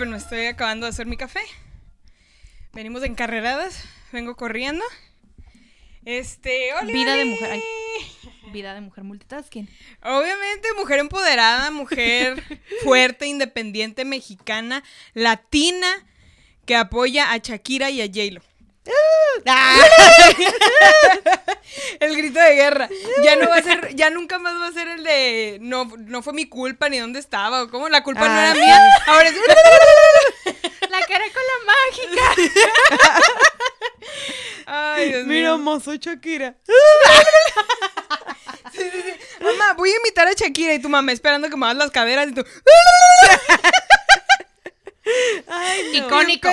Disculpen, me estoy acabando de hacer mi café. Venimos encarreradas, vengo corriendo. Este, ¡ole, Vida de mujer, ay. Vida de mujer multitasking. Obviamente, mujer empoderada, mujer fuerte, independiente, mexicana, latina, que apoya a Shakira y a J-Lo. El grito de guerra. Ya no va a ser, ya nunca más va a ser el de no, no fue mi culpa ni dónde estaba o cómo la culpa no era Ah. mía. Ahora es La cara con la mágica. Ay, Dios Mira, mío. mo, soy Shakira. Mamá, voy a imitar a Shakira y tu mamá esperando que me hagas las caderas y tú. Ay, no. Icónico.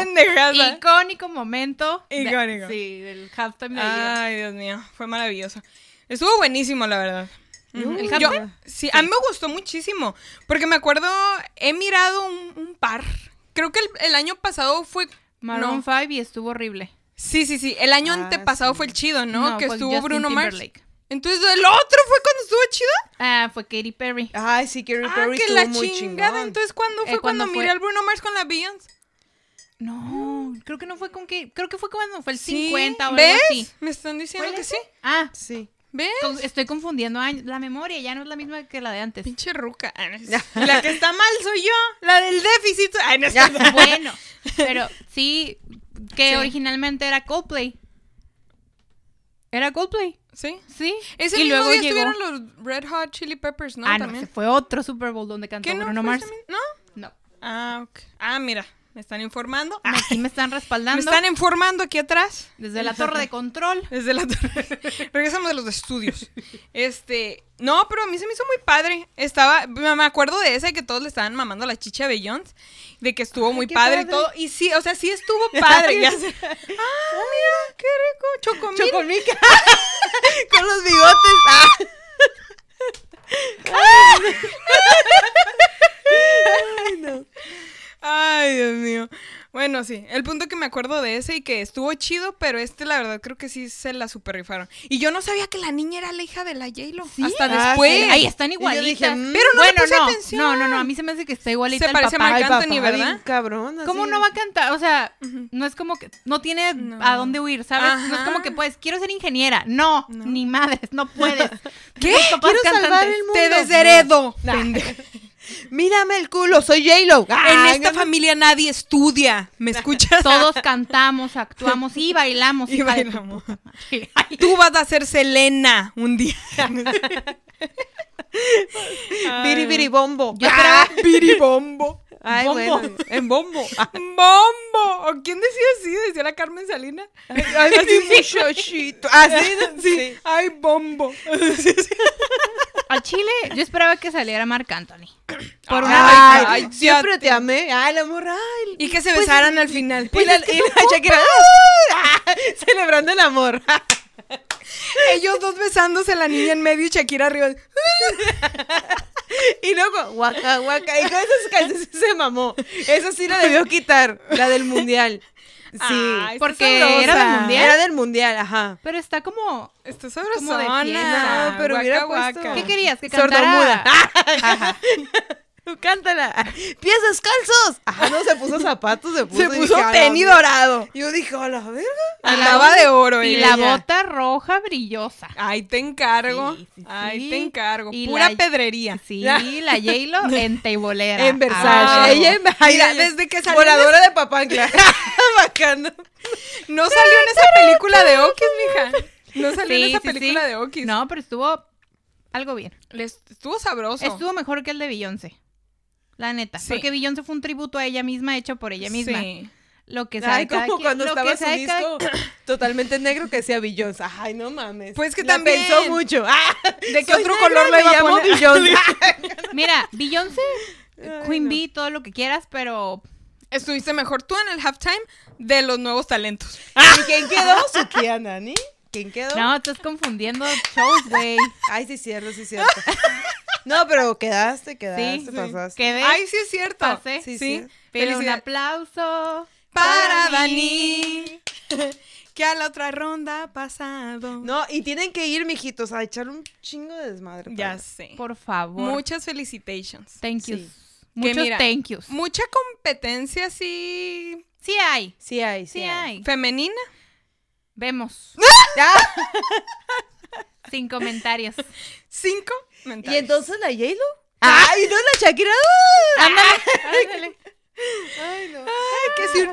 Icónico momento. de- Icónico. sí, del halftime de. Ay, Dios mío, fue maravilloso. Estuvo buenísimo, la verdad. Ujú. ¿El Yo- halftime? sí, a mí me gustó muchísimo. Porque me acuerdo, he mirado un, un par. Creo que el, el año pasado fue. Maroon no. 5 y estuvo horrible. Sí, sí, sí. El año Ah, antepasado sí. fue el chido, ¿no? que estuvo Justin Bruno Mars. Entonces, ¿el otro fue cuando estuvo chido? Ah, fue Katy Perry. Ay, sí, Katy Ah, Perry que estuvo la muy chingada. chingón. Entonces, ¿cuándo Eh, fue ¿cuándo cuando fue? miré al Bruno Mars con la Beyoncé? No, creo que no fue con que. Creo que fue cuando fue el Sí, 50 o ¿Ves? algo así. Me están diciendo ¿Fue que ese? sí. Ah, Sí. ¿Ves? con- estoy confundiendo años. La memoria ya no es la misma que la de antes. Pinche ruca. Ah, La que está mal soy yo. La del déficit. Ay, no es cierto. bueno, pero sí, que Sí. originalmente era Coldplay. Era Coldplay, ¿Sí? sí. Ese y mismo luego día llegó. estuvieron los Red Hot Chili Peppers, ¿no? ah, no, También. ese fue otro Super Bowl donde cantó ¿Qué no? Bruno Mars. ¿No? No. Ah, ok. Ah, mira. Me están informando. Ah, Aquí me están me respaldando están informando aquí atrás. desde la torre de control. Desde la torre. Regresamos de los estudios. Este. No, pero a mí se me hizo muy padre. Estaba. Me me acuerdo de esa que todos le estaban mamando la chicha a Beyoncé. De que estuvo Ay, muy padre, y todo. Y sí, o sea, sí estuvo padre. ya. Ah, mira, qué rico. Chocomil. Con los bigotes. Ah. Ay, no. Ay, Dios mío. Bueno, sí. El punto que me acuerdo de ese y que estuvo chido, pero este, la verdad, creo que sí se la super rifaron. Y yo no sabía que la niña era la hija de la J-Lo. Hasta Ah, después. sí. Ahí están Y yo igualitas. dije, mm, Pero no le bueno, puse no, atención. no, no, no, a mí se me hace que está igualita Se parece a papá. Marc Anthony, ¿verdad? bien cabrón. ¿Cómo no va a cantar? O sea, no es como que no tiene No. a dónde huir, ¿sabes? No es como que pues quiero ser ingeniera. No, No. ni madres, no puedes. ¿Qué? Quiero salvar cantantes. el mundo. Te No. desheredo. Nah. Mírame el culo, soy J-Lo. En esta no- familia nadie estudia. ¿Me escuchas? Todos cantamos, actuamos y bailamos. Y bailamos. Tú vas a ser Selena un día. Biri biri bombo. Yo Ah, Biribombo. Ay, bombo. bueno, en bombo. Ah, Bombo. ¿O quién decía así? Decía la Carmen Salina. Ay, sí, muchachito. Ah, sí, sí. Ay, bombo. Al Chile, yo esperaba que saliera Marc Anthony. Por Ay, una Ay, ay, siempre te amé. Ay, la morra. ay. Y que se besaran al final. y la, y la Shakira. ¡ah! Celebrando el amor. Ellos dos besándose, la niña en medio y Shakira arriba. Y luego, guaca, guaca. Y con esas canciones se mamó. Esa sí la debió quitar, la del mundial. Sí. Ay, está porque era del mundial. Era del mundial, ajá. Pero está como. Está Como de sabrosona. fiesta. No, pero Guaca, hubiera guaca. puesto- ¿Qué querías? Que cantara. Sordomuda. Ajá. Cántala. Pies descalzos. Ajá, no se puso zapatos, se puso. Se puso dije, "A la tenis ver-". dorado. Yo dije, a la verga. Andaba de oro. Y ella. la bota roja brillosa. Ay, te encargo. Sí, sí, Ay, sí. te encargo. Y Pura la- pedrería. Sí, la J-Lo en teibolera. En Versace. Ella en Mira, desde que salió Voladora de Papantla. Bacano. No salió en esa película de Okis, mija. No salió en esa película de Okis. No, pero estuvo algo bien. Les- estuvo sabroso. Estuvo mejor que el de Beyoncé. La neta. Sí. Porque Beyoncé fue un tributo a ella misma, hecho por ella misma. Sí. Lo que sea. Ay, como quien- cuando lo estaba su cada- disco totalmente negro que decía Beyoncé. Ay, no mames. Pues que La también- pensó mucho. Ah, ¿De qué otro color lo me iba a llamo poner? Beyoncé. Mira, Beyoncé, Queen no. Bee, todo lo que quieras, pero Estuviste mejor tú en el halftime de los nuevos talentos. ¿Y quién quedó? Sukiya Nani. ¿Quién quedó? no, estás confundiendo shows, güey. Ay, sí, cierto, sí, cierto. No, pero quedaste, quedaste, Sí, pasaste. Quedé, Ay, sí es cierto. pasé. Sí, Sí. sí. pero un aplauso Para Dani. Que a la otra ronda ha pasado. No, y tienen que ir, mijitos, a echar un chingo de desmadre. Ya sé. Por favor. Muchas felicitations. Thank you. Sí. Muchos mira, thank yous. Mucha competencia así Sí hay. Sí hay, sí, Sí hay. femenina. Vemos. Ah, Sin comentarios. Cinco ¿Y entonces la J-Lo? ¡Ay, no la Shakira! Ándale, ándale. ¡Ay, no! Ay, que sí.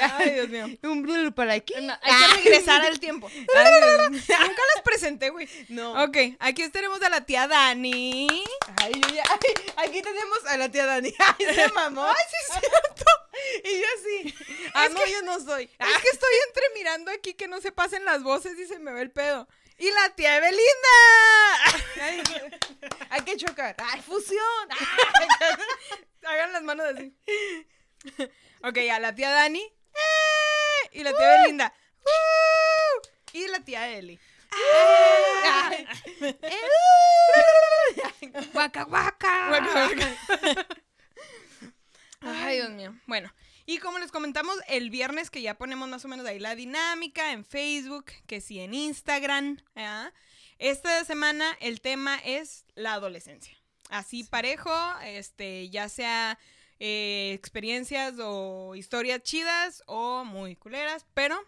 Ay, Dios mío. Un blue para aquí. No, hay que regresar al tiempo. Nunca las presenté, güey. No. Ok, aquí tenemos a la tía Dani. Ay, yo ya- ay, aquí tenemos a la tía Dani. Ay, se mamó. Ay, sí es cierto. Y yo así. Ah, Es no, que- yo no soy. Es que estoy entre mirando aquí que no se pasen las voces y se me ve el pedo. Y la tía Evelinda. Ay, hay que chocar. ¡Ay, fusión! Hagan las manos así. Ok, a la tía Dani. ¡eh! Y la tía Belinda. ¡uh! Y la tía Eli. Guaca, guaca. Ay, Dios mío. Bueno, y como les comentamos el viernes, que ya ponemos más o menos ahí la dinámica en Facebook, que sí en Instagram. Esta semana el tema es la adolescencia. Así parejo, este, ya sea eh, experiencias o historias chidas o muy culeras, pero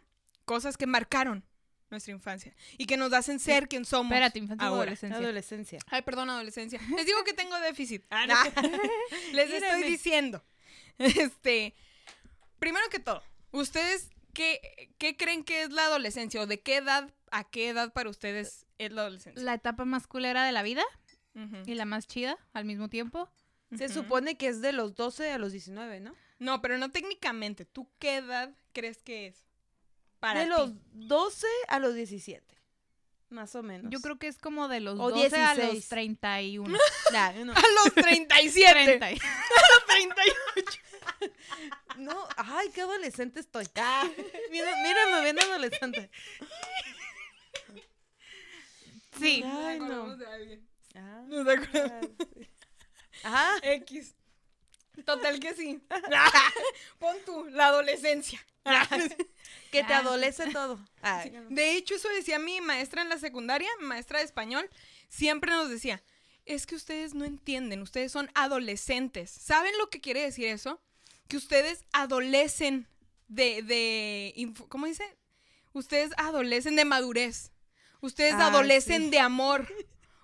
cosas que marcaron nuestra infancia y que nos hacen ser quien somos. Espérate, infancia ahora. adolescencia. Adolescencia. Ay, perdón, adolescencia. Les digo que tengo déficit. Ah, no. Les estoy diciendo. Este, primero que todo, ¿ustedes qué, qué creen que es la adolescencia? ¿O de qué edad, a qué edad para ustedes es la adolescencia? La etapa más culera de la vida y la más chida al mismo tiempo. Se supone que es de los 12 a los 19, ¿no? No, pero no técnicamente. ¿Tú qué edad crees que es? Para de ti? los 12 a los 17. Más o menos. Yo creo que es como de los O 12 a los 16. 31. Nah, no. A los 37. 30. A los 38. No, ay, qué adolescente estoy. Ah, mira, mírame, bien adolescente. Sí. Nos Ay, no. de alguien. Ah, Nos acordamos. Ajá. X. Total que sí. Pon tú, la adolescencia. Que te Ya. adolece todo. Ay, De hecho, eso decía mi maestra en la secundaria, maestra de español, siempre nos decía, es que ustedes no entienden, ustedes son adolescentes. ¿Saben lo que quiere decir eso? Que ustedes adolecen de, de, ¿cómo dice? Ustedes adolecen de madurez. Ustedes Ah, adolecen sí. de amor.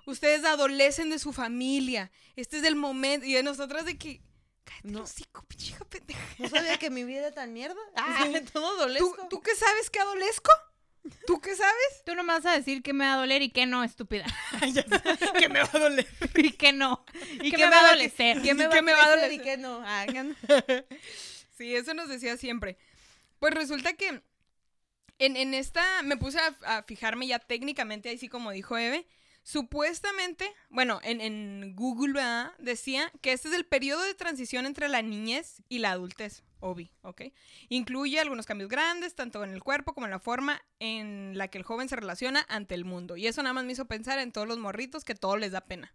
Ustedes adolecen de su familia. Este es el momento. Y de nosotras de que... Cállate No. hocico, pendeja. ¿No sabía que mi vida era tan mierda? Ah, todo ¿Tú. ¿Tú qué sabes que adolezco? ¿Tú qué sabes? Tú no me vas a decir que me va a doler y que no, estúpida. que me va a doler. y que no. ¿Y que qué me va a va a dolecer. ¿Qué me ¿Y va, qué me va a doler y qué no? Ah, no. Sí, eso nos decía siempre. Pues resulta que en, en esta me puse a, a fijarme ya técnicamente, ahí sí como dijo Eve. Supuestamente, bueno, en, en Google ¿verdad? decía que este es el periodo de transición entre la niñez y la adultez, Obi, ¿ok? Incluye algunos cambios grandes, tanto en el cuerpo como en la forma en la que el joven se relaciona ante el mundo. Y eso nada más me hizo pensar en todos los morritos que todo les da pena.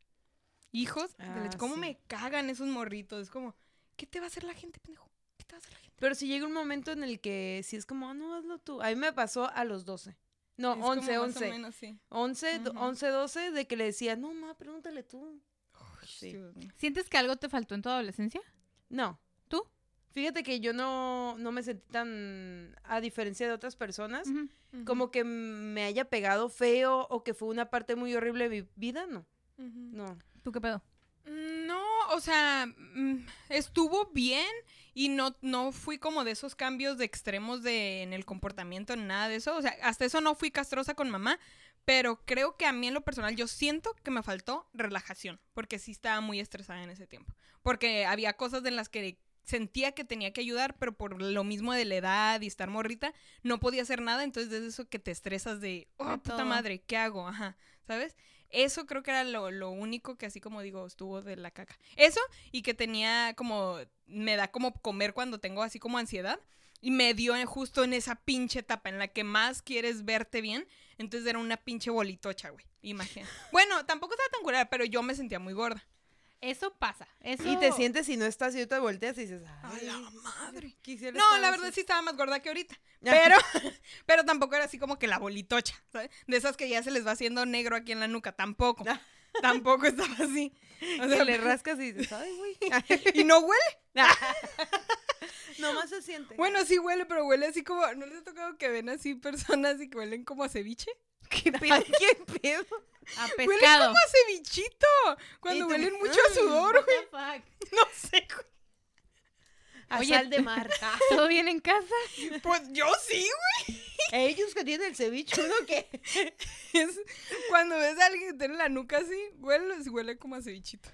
Hijos, Ah, ¿cómo sí. me cagan esos morritos? Es como, ¿qué te va a hacer la gente, pendejo? ¿Qué te va a hacer la gente? Pero si llega un momento en el que si es como, ah, no, hazlo tú. A mí me pasó a los 12. No, Es como 11, más o 11. menos, sí. 11, do- Ujú. 11, 12, de que le decía, no, ma, pregúntale tú. Sí. ¿Sientes que algo te faltó en tu adolescencia? No. ¿Tú? Fíjate que yo no, no me sentí tan, a diferencia de otras personas, como que me haya pegado feo o que fue una parte muy horrible de mi vida, no. No. ¿Tú qué pedo? No, o sea, mm, estuvo bien y no, no fui como de esos cambios de extremos de, en el comportamiento, nada de eso. O sea, hasta eso no fui castrosa con mamá, pero creo que a mí en lo personal yo siento que me faltó relajación, porque sí estaba muy estresada en ese tiempo. Porque había cosas en las que sentía que tenía que ayudar, pero por lo mismo de la edad y estar morrita, no podía hacer nada, entonces es eso que te estresas de, oh, puta madre, ¿qué hago? Ajá, ¿sabes? Eso creo que era lo, lo único que así como digo, estuvo de la caca. Eso y que tenía como, me da como comer cuando tengo así como ansiedad. Y me dio justo en esa pinche etapa en la que más quieres verte bien. Entonces era una pinche bolitocha, güey. Imagina. Bueno, tampoco estaba tan curada, pero yo me sentía muy gorda. Eso pasa. Eso... Y te sientes y no estás y te volteas y dices, ay, la madre. quisiera No, la así". verdad sí estaba más gorda que ahorita. Pero, pero tampoco era así como que la bolitocha, ¿sabes? De esas que ya se les va haciendo negro aquí en la nuca, tampoco. Tampoco estaba así. O sea, le rascas y dices, ay, güey. y no huele. Nomás se siente. Bueno, sí huele, pero huele así como. ¿No les ha tocado que ven así personas y que huelen como a ceviche? ¿Qué pedo? ¿Qué pedo? A pescado. como a cevichito. Cuando huelen mucho a sudor, güey. No sé, güey. A Oye. sal de mar. ¿Todo bien en casa? Pues yo sí, güey. Ellos que tienen el ceviche, ¿uno qué? Es cuando ves a alguien que tiene la nuca así, huele, huele como a cevichito.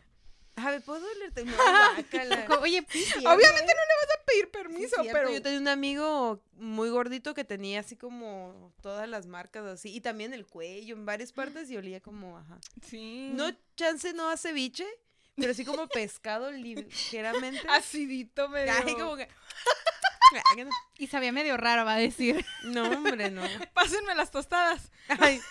A ver, ¿puedo olerte? No, guácala. Oye, Obviamente ¿eh? no le vas a pedir permiso, pero. Yo tenía un amigo muy gordito que tenía así como todas las marcas así. Y también el cuello en varias partes y olía como, ajá. Sí. No, chance no a ceviche, pero sí como pescado ligeramente. Acidito medio. Ay, como que... y sabía medio raro, va a decir. No, hombre, no. Pásenme las tostadas. Ay,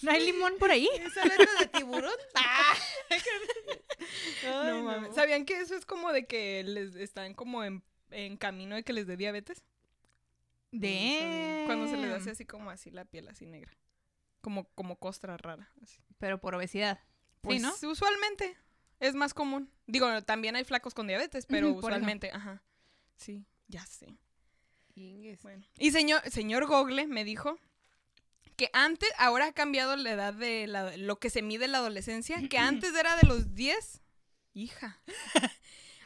¿No hay limón por ahí? ¿esa letra de tiburón? Ah. Ay, no mames. ¿Sabían que eso es como de que les están como en, en camino de que les dé diabetes? De. Cuando se les hace así como así la piel así negra. Como, como costra rara. así. Pero por obesidad. Pues ¿no? usualmente es más común. Digo, también hay flacos con diabetes, pero usualmente, ajá. Sí, ya sé. Bueno. Y señor, señor Gogle me dijo que antes, ahora ha cambiado la edad de la- lo que se mide en la adolescencia, que antes era de los 10, hija,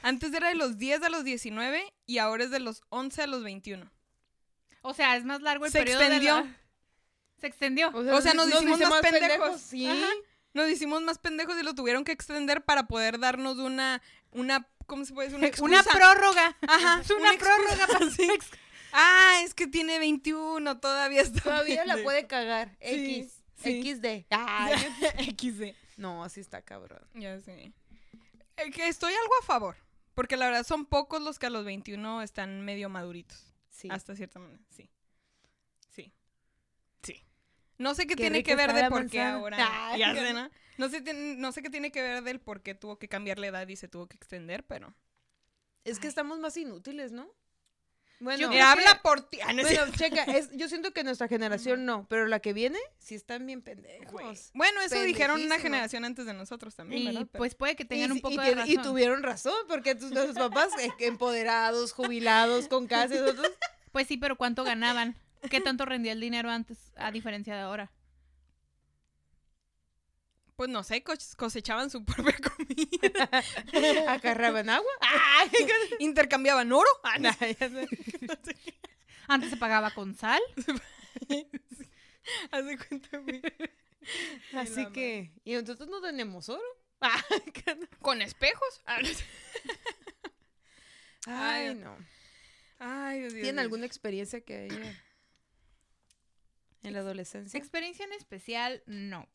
antes era de los 10 a los 19 y ahora es de los 11 a los 21. O sea, es más largo el Se periodo de extendió. la- Se extendió. O sea, nos hicimos más pendejos. Sí. Ajá. Nos hicimos más pendejos y lo tuvieron que extender para poder darnos una, una, ¿cómo se puede decir? Una excusa. Una prórroga. Ajá, Es una, prórroga para Sí. Ah, es que tiene 21, todavía está. Todavía la puede cagar. Sí, X. sí. XD. Ay, XD. no, así está cabrón. Ya sé. Eh, que estoy algo a favor. Porque la verdad son pocos los que a los 21 están medio maduritos. Sí. Hasta cierta manera. Sí. Sí. Sí. No sé qué, Qué tiene que ver de por qué ahora. Ya sé, ¿no? No sé, no sé qué tiene que ver del por qué tuvo que cambiar la edad y se tuvo que extender, pero. Es que Ay. estamos más inútiles, ¿no? Bueno, Mira, que- habla por ti. Ah, no bueno, checa, es, yo siento que nuestra generación no, pero la que viene sí están bien pendejos. Güey. Bueno, eso dijeron una generación antes de nosotros también, Y ¿verdad? Pero- pues puede que tengan y, un poco y de razón. y tuvieron razón, porque tus, nuestros papás eh, empoderados, jubilados, con casa y nosotros. Pues sí, pero ¿cuánto ganaban? ¿Qué tanto rendía el dinero antes a diferencia de ahora? Pues no sé, cos- cosechaban su propia comida. Acarraban agua. Intercambiaban oro. Ah. Nah. Antes se pagaba con sal. Haz de cuenta, güey. Así que, y nosotros no tenemos oro. Ah, ¿Con espejos? Ah. Ay, no. Ay, Dios ¿Tienen alguna experiencia que haya en la adolescencia? Experiencia en especial, no.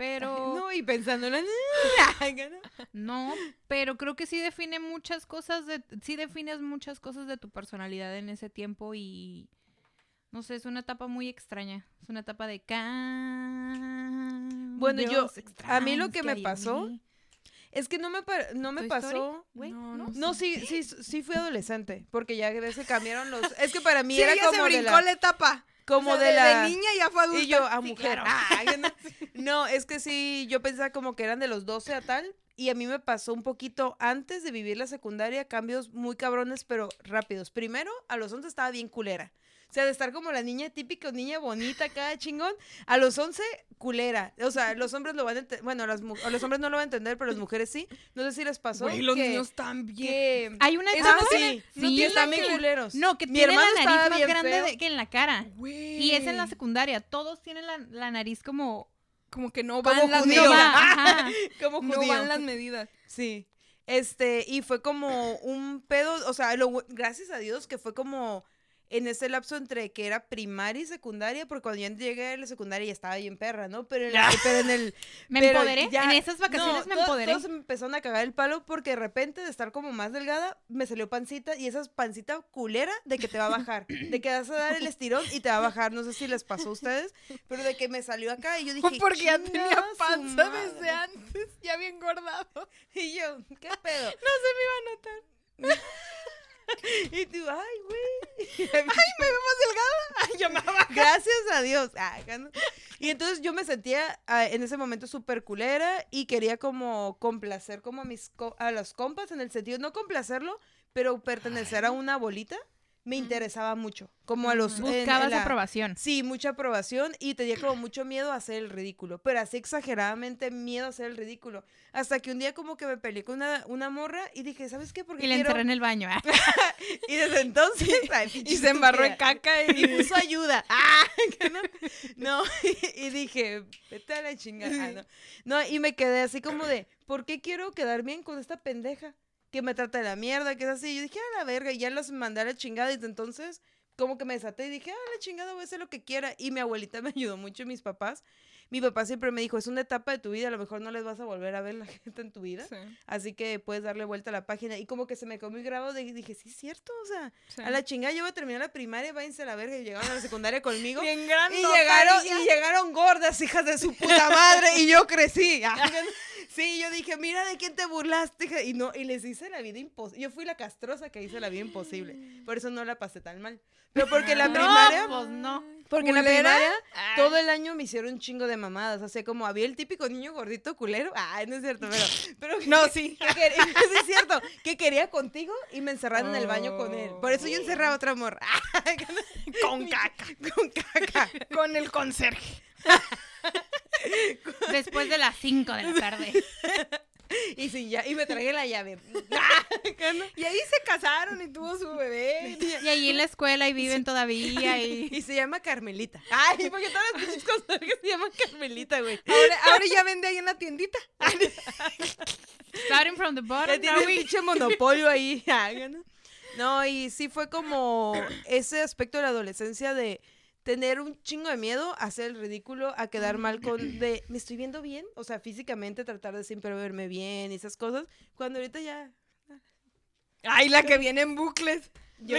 Pero. No, y pensando en No, pero creo que sí define muchas cosas de, sí defines muchas cosas de tu personalidad en ese tiempo y no sé, es una etapa muy extraña, es una etapa de cambios Bueno, yo- a mí lo que me pasó. Es que no me, no me ¿Toy pasó. Story? No, ¿no? no No, sí, sí, sí fui adolescente, porque ya que cambiaron los... Es que para mí Sí, era se como de brincó la... la, etapa. Como O sea, de la... niña ya fue adulta. Y yo a Sí, mujer. claro. No. No, es que sí, yo pensaba como que eran de los 12 a tal. Y a mí me pasó un poquito antes de vivir la secundaria, cambios muy cabrones, pero rápidos. Primero, a los 11 estaba bien culera. O sea, de estar como la niña típica, niña bonita, cada chingón. A los 11, culera. O sea, los hombres lo van a entender. Bueno, las los hombres no lo van a entender, pero las mujeres sí. No sé si les pasó. Güey, los niños también. que- Hay una etapa no que- tiene- sí, no tiene es también la que- culeros. No, que Mi tiene la nariz más grande de- que en la cara. Güey. Y es en la secundaria, todos tienen la, la nariz como Como que no Como van las judío. no medidas. ajá. Como No judío. van las medidas. Sí. Este, y fue como un pedo, o sea, lo gracias a Dios que fue como en ese lapso entre que era primaria y secundaria, porque cuando yo llegué a la secundaria ya estaba bien perra, ¿no? Pero en, la- pero en el... Me pero empoderé. ya- en esas vacaciones no, me to- empoderé. Todos me empezaron a cagar el palo porque de repente de estar como más delgada, me salió pancita y esa es pancita culera de que te va a bajar, de que vas a dar el estirón y te va a bajar, no sé si les pasó a ustedes, pero de que me salió acá y yo dije... Porque ya "Chinga tenía panza madre". desde antes. Ya bien engordado. Y yo, ¿qué pedo? No se me iba a notar. Y tú, ay, güey. Ay, me veo más delgada. Ay, ya me baja. Gracias a Dios. Ah, ¿no? Y entonces yo me sentía ah, en ese momento súper culera y quería como complacer como a, mis co- a los compas en el sentido, no complacerlo, pero pertenecer a una bolita me interesaba mucho. Como a los... en- en Buscabas la- aprobación. Sí, mucha aprobación y tenía como mucho miedo a hacer el ridículo, pero así exageradamente miedo a hacer el ridículo. Hasta que un día como que me peleé con una, una morra y dije, ¿sabes qué? Porque Y le quiero... encerré en el baño. ah. Y desde entonces... ay, Y se embarró en caca Y y... puso ayuda. ¡Ah! no, y, dije, vete a la chingada. Ah, no. no, y me quedé así como de, ¿por qué quiero quedar bien con esta pendeja? Que me trata de la mierda, que es así. Yo dije, a la verga, y ya los mandé a la chingada. Y desde entonces, como que me desaté y dije, a la chingada, voy a hacer lo que quiera. Y mi abuelita me ayudó mucho, y mis papás. Mi papá siempre me dijo, es una etapa de tu vida, a lo mejor no les vas a volver a ver la gente en tu vida. Sí, Así que puedes darle vuelta a la página. Y como que se me quedó muy grabado de dije, sí, es cierto, o sea, sí. a la chingada yo voy a terminar la primaria, váyanse a la verga y llegaron a la secundaria conmigo. Bien Y grande. llegaron, y llegaron gordas, hijas de su puta madre, y yo crecí. Ah, Sí, yo dije, mira de quién te burlaste. hija", Y no, y les hice la vida imposible. Yo fui la castrosa que hice la vida imposible. Por eso no la pasé tan mal. Pero porque la No, primaria, pues no. Porque en la primaria, Ah. todo el año me hicieron un chingo de mamadas. O sea, como había el típico niño gordito culero. Ay, no es cierto, pero. pero No, sí. que quería- sí es cierto, que quería contigo y me encerraron en el baño con él. Por eso yo encerraba a otra morra. Con caca. con caca. Con el conserje. Después de las 5 de la tarde. Y sí, ya, y me tragué la llave. Y ahí se casaron y tuvo su bebé. Y ahí en la escuela y viven todavía y... Y se llama Carmelita. Ay, porque todas las cosas que se llaman Carmelita, güey. Ahora, ahora ya vende ahí en la tiendita. Starting from the Ya bottom, tiene now un we- pinche monopolio ahí. No, y sí fue como ese aspecto de la adolescencia de tener un chingo de miedo a hacer el ridículo, a quedar mal con de, ¿me estoy viendo bien? O sea, físicamente tratar de siempre verme bien y esas cosas, cuando ahorita ya Ay, la que viene en bucles. yo,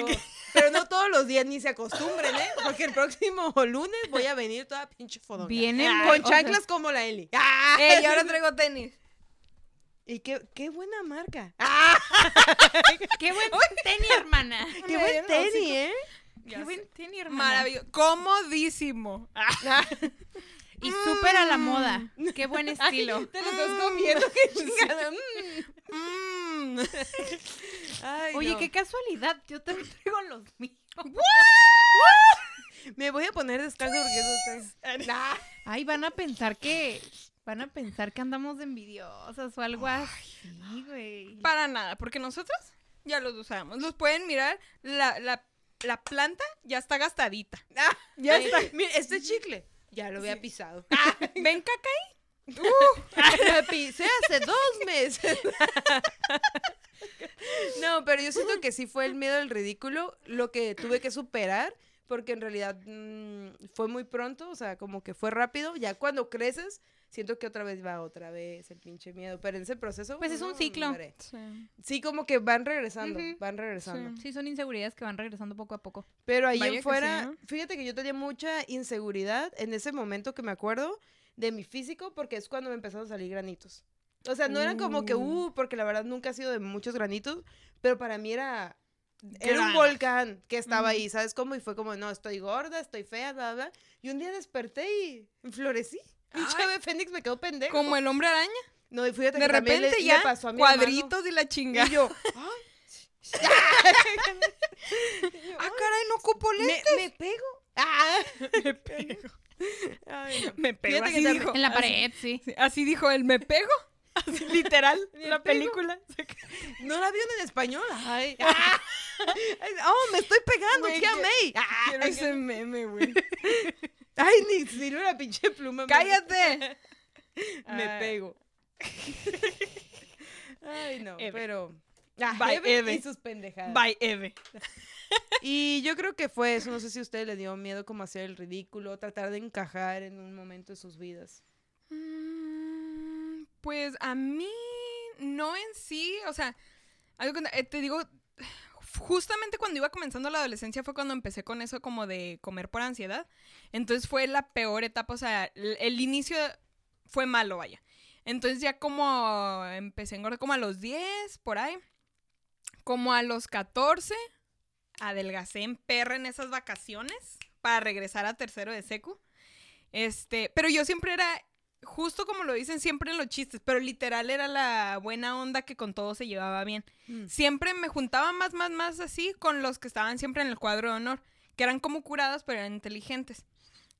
pero no todos los días ni se acostumbren, ¿eh? Porque el próximo lunes voy a venir toda pinche fodonga. Vienen Con o sea, chanclas como la Eli. ¡Ah! Ey, ahora traigo tenis. Y qué, qué buena marca. ¡Qué buen tenis, hermana! Qué Me buen tenis. ¿eh? ¡Qué buen tenis, hermana! Maravilloso. Comodísimo. Y súper a la moda. ¡Qué buen estilo! Te lo estás comiendo, qué chingada. Mm. mm. Ay, Oye, no. qué casualidad. Yo también traigo los míos. Me voy a poner descalzo porque eso está... Ay, van a pensar que... Van a pensar que andamos de envidiosas o algo así, güey. Para nada, porque nosotros ya los usamos. Los pueden mirar. La, la, la planta ya está gastadita. Ah, Ya está. Mira, este chicle ya lo había pisado. ¿Ven caca ahí? Lo pisé hace dos meses. no, pero yo siento que sí fue el miedo al ridículo lo que tuve que superar, porque en realidad mm, fue muy pronto, o sea, como que fue rápido. Ya cuando creces, siento que otra vez va otra vez el pinche miedo. Pero en ese proceso. Pues es un no, ciclo. Sí. Sí, como que van regresando, Ujú. van regresando. Sí. Sí, son inseguridades que van regresando poco a poco. Pero ahí Vaya en que fuera, sí, ¿no? fíjate que yo tenía mucha inseguridad en ese momento que me acuerdo de mi físico porque es cuando me empezaron a salir granitos. O sea, no eran como que, Uh. uh, porque la verdad nunca ha sido de muchos granitos, pero para mí era, era un volcán que estaba ahí, ¿sabes cómo? Y fue como, no, estoy gorda, estoy fea, bla, bla. Y un día desperté y florecí. Pinche Ay. ave fénix me quedó pendejo. Como el hombre araña. No, y fíjate De que también le- repente le ya pasó a mi hermano. cuadritos y la chinga. Y yo, ay, Ah, caray, no ocupo me, lentes. me pego. Ah. Me pego. Ay, no. Me pego. Así dijo. En la Así- pared, sí. sí, Así dijo él, me pego. Así, literal, la película. ¿No la vieron en español? Ay. Ay, oh, me estoy pegando, Güey, tía que- May. Quiero Ay, ese meme, güey. Ay, ni sirve la pinche pluma. ¡Cállate! Me Ay. pego. Ay, no, Eve. pero... Ah, Bye, Eve Eve. y sus pendejadas. Bye, Eve. Y yo creo que fue eso. No sé si a ustedes les dio miedo como hacer el ridículo, tratar de encajar en un momento de sus vidas. Mm, Pues a mí no en sí, o sea, cuenta, eh, te digo, justamente cuando iba comenzando la adolescencia fue cuando empecé con eso como de comer por ansiedad. Entonces fue la peor etapa, o sea, el, el inicio fue malo, vaya. Entonces ya como empecé a engordar como a los 10, por ahí. como a los 14, adelgacé en perra en esas vacaciones para regresar a tercero de secu. Este, pero yo siempre era, justo como lo dicen siempre en los chistes, pero literal era la buena onda que con todo se llevaba bien. Mm. Siempre me juntaba más, más, más así con los que estaban siempre en el cuadro de honor, que eran como curadas, pero eran inteligentes.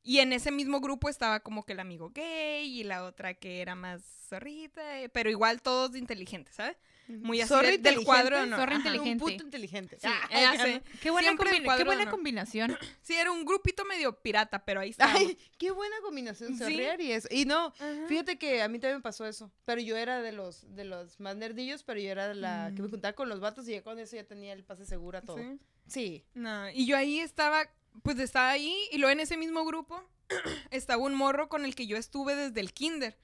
Y en ese mismo grupo estaba como que el amigo gay y la otra que era más zorrita, eh, pero igual todos inteligentes, ¿sabes? Muy así de- del cuadro de inteligente, zorra. Un puto inteligente. Sí, Ah, ay, sé. Qué buena, cuadro qué combinación. Sí, era un grupito medio pirata, pero ahí estaba. Ay, qué buena combinación Sí. y eso. Y no, Ajá. fíjate que a mí también me pasó eso. Pero yo era de los, de los más nerdillos, pero yo era de la que me Mm. juntaba con los vatos y ya con eso ya tenía el pase seguro a todo. Sí. Sí. No, y yo ahí estaba, pues estaba ahí, y luego en ese mismo grupo estaba un morro con el que yo estuve desde el kinder.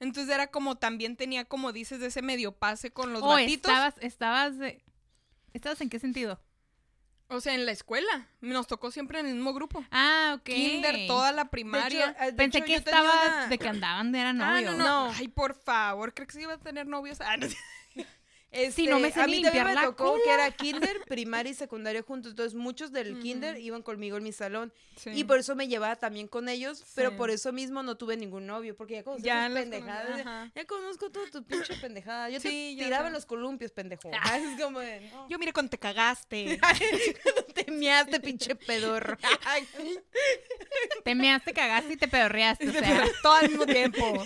Entonces era como, también tenía, como dices, de ese medio pase con los O batitos. estabas, estabas de... ¿Estabas en qué sentido? O sea, en la escuela. Nos tocó siempre en el mismo grupo. Ah, ok. Kinder, toda la De primaria. hecho, eh, de Pensé hecho, que estabas una- de que andaban, de eran Ah, novios. no, no, No. Ay, por favor, creo que iba a tener novios. Ah, no sé. Sí, no me sé Este, a mí limpiar también me la tocó que era kinder, primaria y secundaria juntos. Entonces, muchos del kinder iban conmigo en mi salón. Sí. Y por eso me llevaba también con ellos, pero por eso mismo no tuve ningún novio, porque ya conocía Ya tus pendejadas. ya- conozco todo tu pinche pendejada. Yo Sí, te tiraba sé. en los columpios, pendejo. es como de, no. Yo mire cuando te cagaste. te miaste, pinche pedorro. Te measte, cagaste y te pedorreaste, o sea. Todo al mismo tiempo.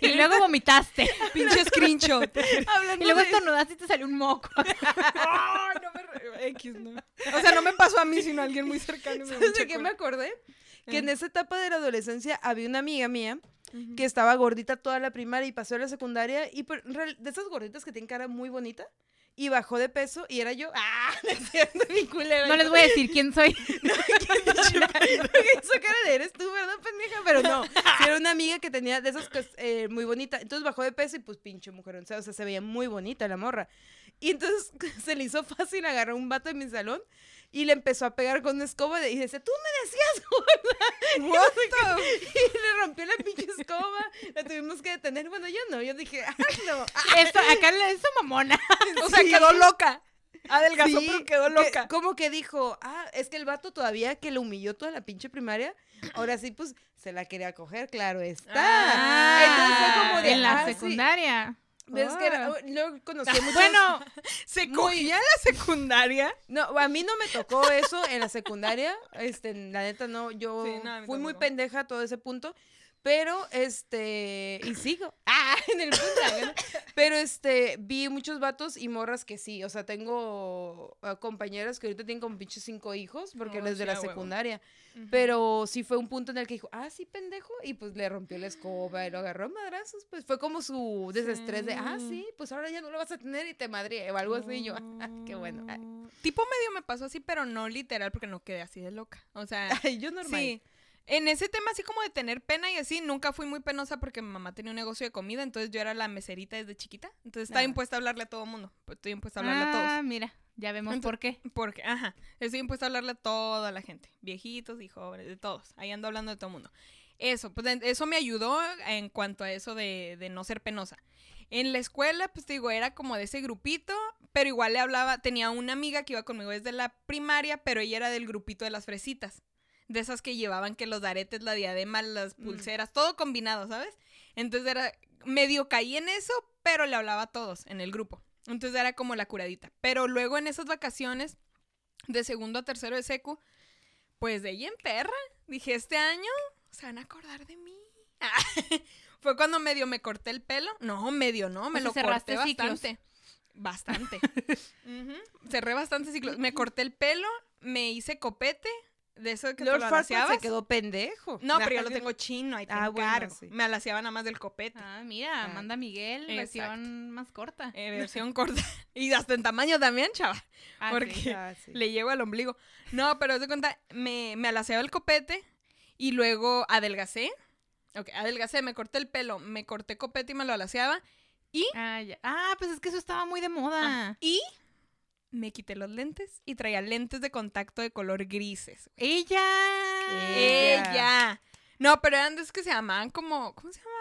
y luego vomitaste. Pinche screenshot. Hablando Y luego de- estornudaste y te salió un moco. Ay, no me X, no. O sea, no me pasó a mí, sino a alguien muy cercano. me ¿Sabes de qué me acordé? Que Eh. en esa etapa de la adolescencia había una amiga mía que estaba gordita toda la primaria y pasó a la secundaria y de esas gorditas que tienen cara muy bonita y bajó de peso y era yo. ¡Ah! No mi culera. No les voy a decir quién soy. Esa cara de eres tú, ¿verdad, pendeja? Pero no, sí era una amiga que tenía de esas es, eh, muy bonita. Entonces bajó de peso y pues pinche mujer, o sea, o sea, se veía muy bonita la morra. Y entonces se le hizo fácil agarrar un vato en mi salón y le empezó a pegar con una escoba y dice, tú me decías gorda. What the- Y le rompió la pinche escoba, la tuvimos que detener. Bueno, yo no, yo dije, ah, no. Esto, acá le hizo mamona. O sea, Sí. quedó loca. Adelgazó, Sí, pero quedó que- loca. como que dijo, ah, es que el vato todavía que le humilló toda la pinche primaria, ahora sí, pues, se la quería coger, claro está. Ah, Entonces fue como de, en la ah, secundaria. Ves que era- Ah. luego conocí muchos- Bueno, Se Muy- cogía en la secundaria. No, a mí no me tocó eso en la secundaria. Este, la neta no, yo Sí, no, fui muy pendeja a todo ese punto. Pero, este, y sigo. Ah, en el punto. ¿no? Pero, este, vi muchos vatos y morras que sí. O sea, tengo ah, compañeras que ahorita tienen como pinches cinco hijos, porque desde sí, la secundaria. Pero sí fue un punto en el que dijo, ah, sí, pendejo. Y pues le rompió la escoba y lo agarró a madrazos. Pues fue como su desestrés de, ah, Sí. sí, pues ahora ya no lo vas a tener y te madre o algo así. Y yo, ah, qué bueno. Ay, Tipo medio me pasó así, pero no literal, porque no quedé así de loca. O sea, Ay, yo normal. sí. En ese tema así como de tener pena y así, nunca fui muy penosa porque mi mamá tenía un negocio de comida, entonces yo era la meserita desde chiquita. Entonces estaba Ah. impuesta a hablarle a todo el mundo. Pues estoy impuesta a hablarle a ah, todos. mira, ya vemos por qué. Porque, ajá, estoy impuesta a hablarle a toda la gente. Viejitos y jóvenes, de todos. Ahí ando hablando de todo el mundo. Eso, pues eso me ayudó en cuanto a eso de, de no ser penosa. En la escuela, pues te digo, era como de ese grupito, pero igual le hablaba, tenía una amiga que iba conmigo desde la primaria, pero ella era del grupito de las fresitas. De esas que llevaban que los aretes, la diadema, las Mm. pulseras, todo combinado, ¿sabes? Entonces era, medio caí en eso, pero le hablaba a todos en el grupo. Entonces era como la curadita. Pero luego en esas vacaciones, de segundo a tercero de secu, pues de ella en perra. Dije, este año se van a acordar de mí. Fue cuando medio me corté el pelo. No, medio no, me O sea, lo cerraste corté ciclos. bastante. Bastante. Cerré bastante ciclos. Me corté el pelo, me hice copete, de eso que te Lord lo se quedó pendejo. No, pero yo lo tengo chino, ahí te Ah, bueno, sí. Me alaciaba nada más del copete. Ah, mira, Ah. manda Miguel, Exacto. versión más corta. Eh, versión corta. Y hasta en tamaño también, chava. Ah, porque- sí. Ah, sí. Le llego al ombligo. No, pero de cuenta, me, me alaceaba el copete y luego adelgacé. Ok, adelgacé, me corté el pelo, me corté copete y me lo alaceaba. Ah, ya. Ah, pues es que eso estaba muy de moda. Y me quité los lentes y traía lentes de contacto de color grises. Ella. Ella. Ella. No, pero eran de esos que se llamaban como. ¿Cómo se llamaban?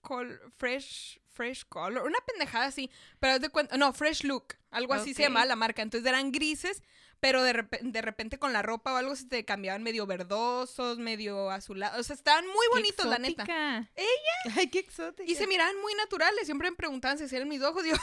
col fresh fresh color, una pendejada así, pero de cuenta, no, fresh look, algo así se llamaba la marca. Entonces eran grises, pero de, de repente con la ropa o algo se te cambiaban medio verdosos, medio azulados, o sea, estaban muy Qué bonitos, la neta. exótica. Ay, qué exótico. Y se miraban muy naturales, siempre me preguntaban si eran mis ojos, y yo,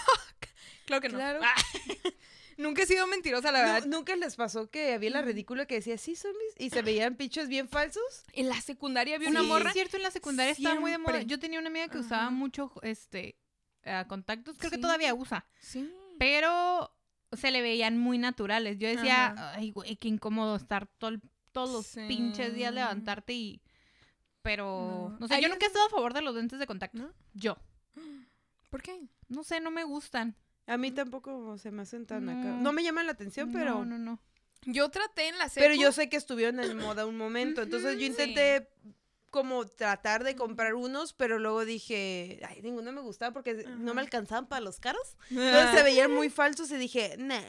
claro que no. Claro. Ah, Nunca he sido mentirosa, la verdad. ¿Nunca les pasó que había la ridícula que decía, sí, son mis... y se veían pichos bien falsos? En la secundaria había Una una morra. Es cierto, en la secundaria estaba muy de moda. Yo tenía una amiga que usaba mucho este eh, contactos, creo que todavía usa, Sí. pero se le veían muy naturales. Yo decía, Ajá. ay, güey, qué incómodo estar todo todos los Sí. pinches días levantarte y pero No. no, sé, yo un- nunca he estado a favor de los lentes de contacto. ¿No? Yo. ¿Por qué? No sé, no me gustan. A mí tampoco se me hacen tan acá. No. Me llaman la atención, pero... No, no, no. Yo traté en la secu. Pero yo sé que estuvieron en moda un momento, entonces yo intenté como tratar de comprar unos, pero luego dije, ay, ninguno me gustaba porque no me alcanzaban para los caros. Entonces se veían muy falsos y dije, nah.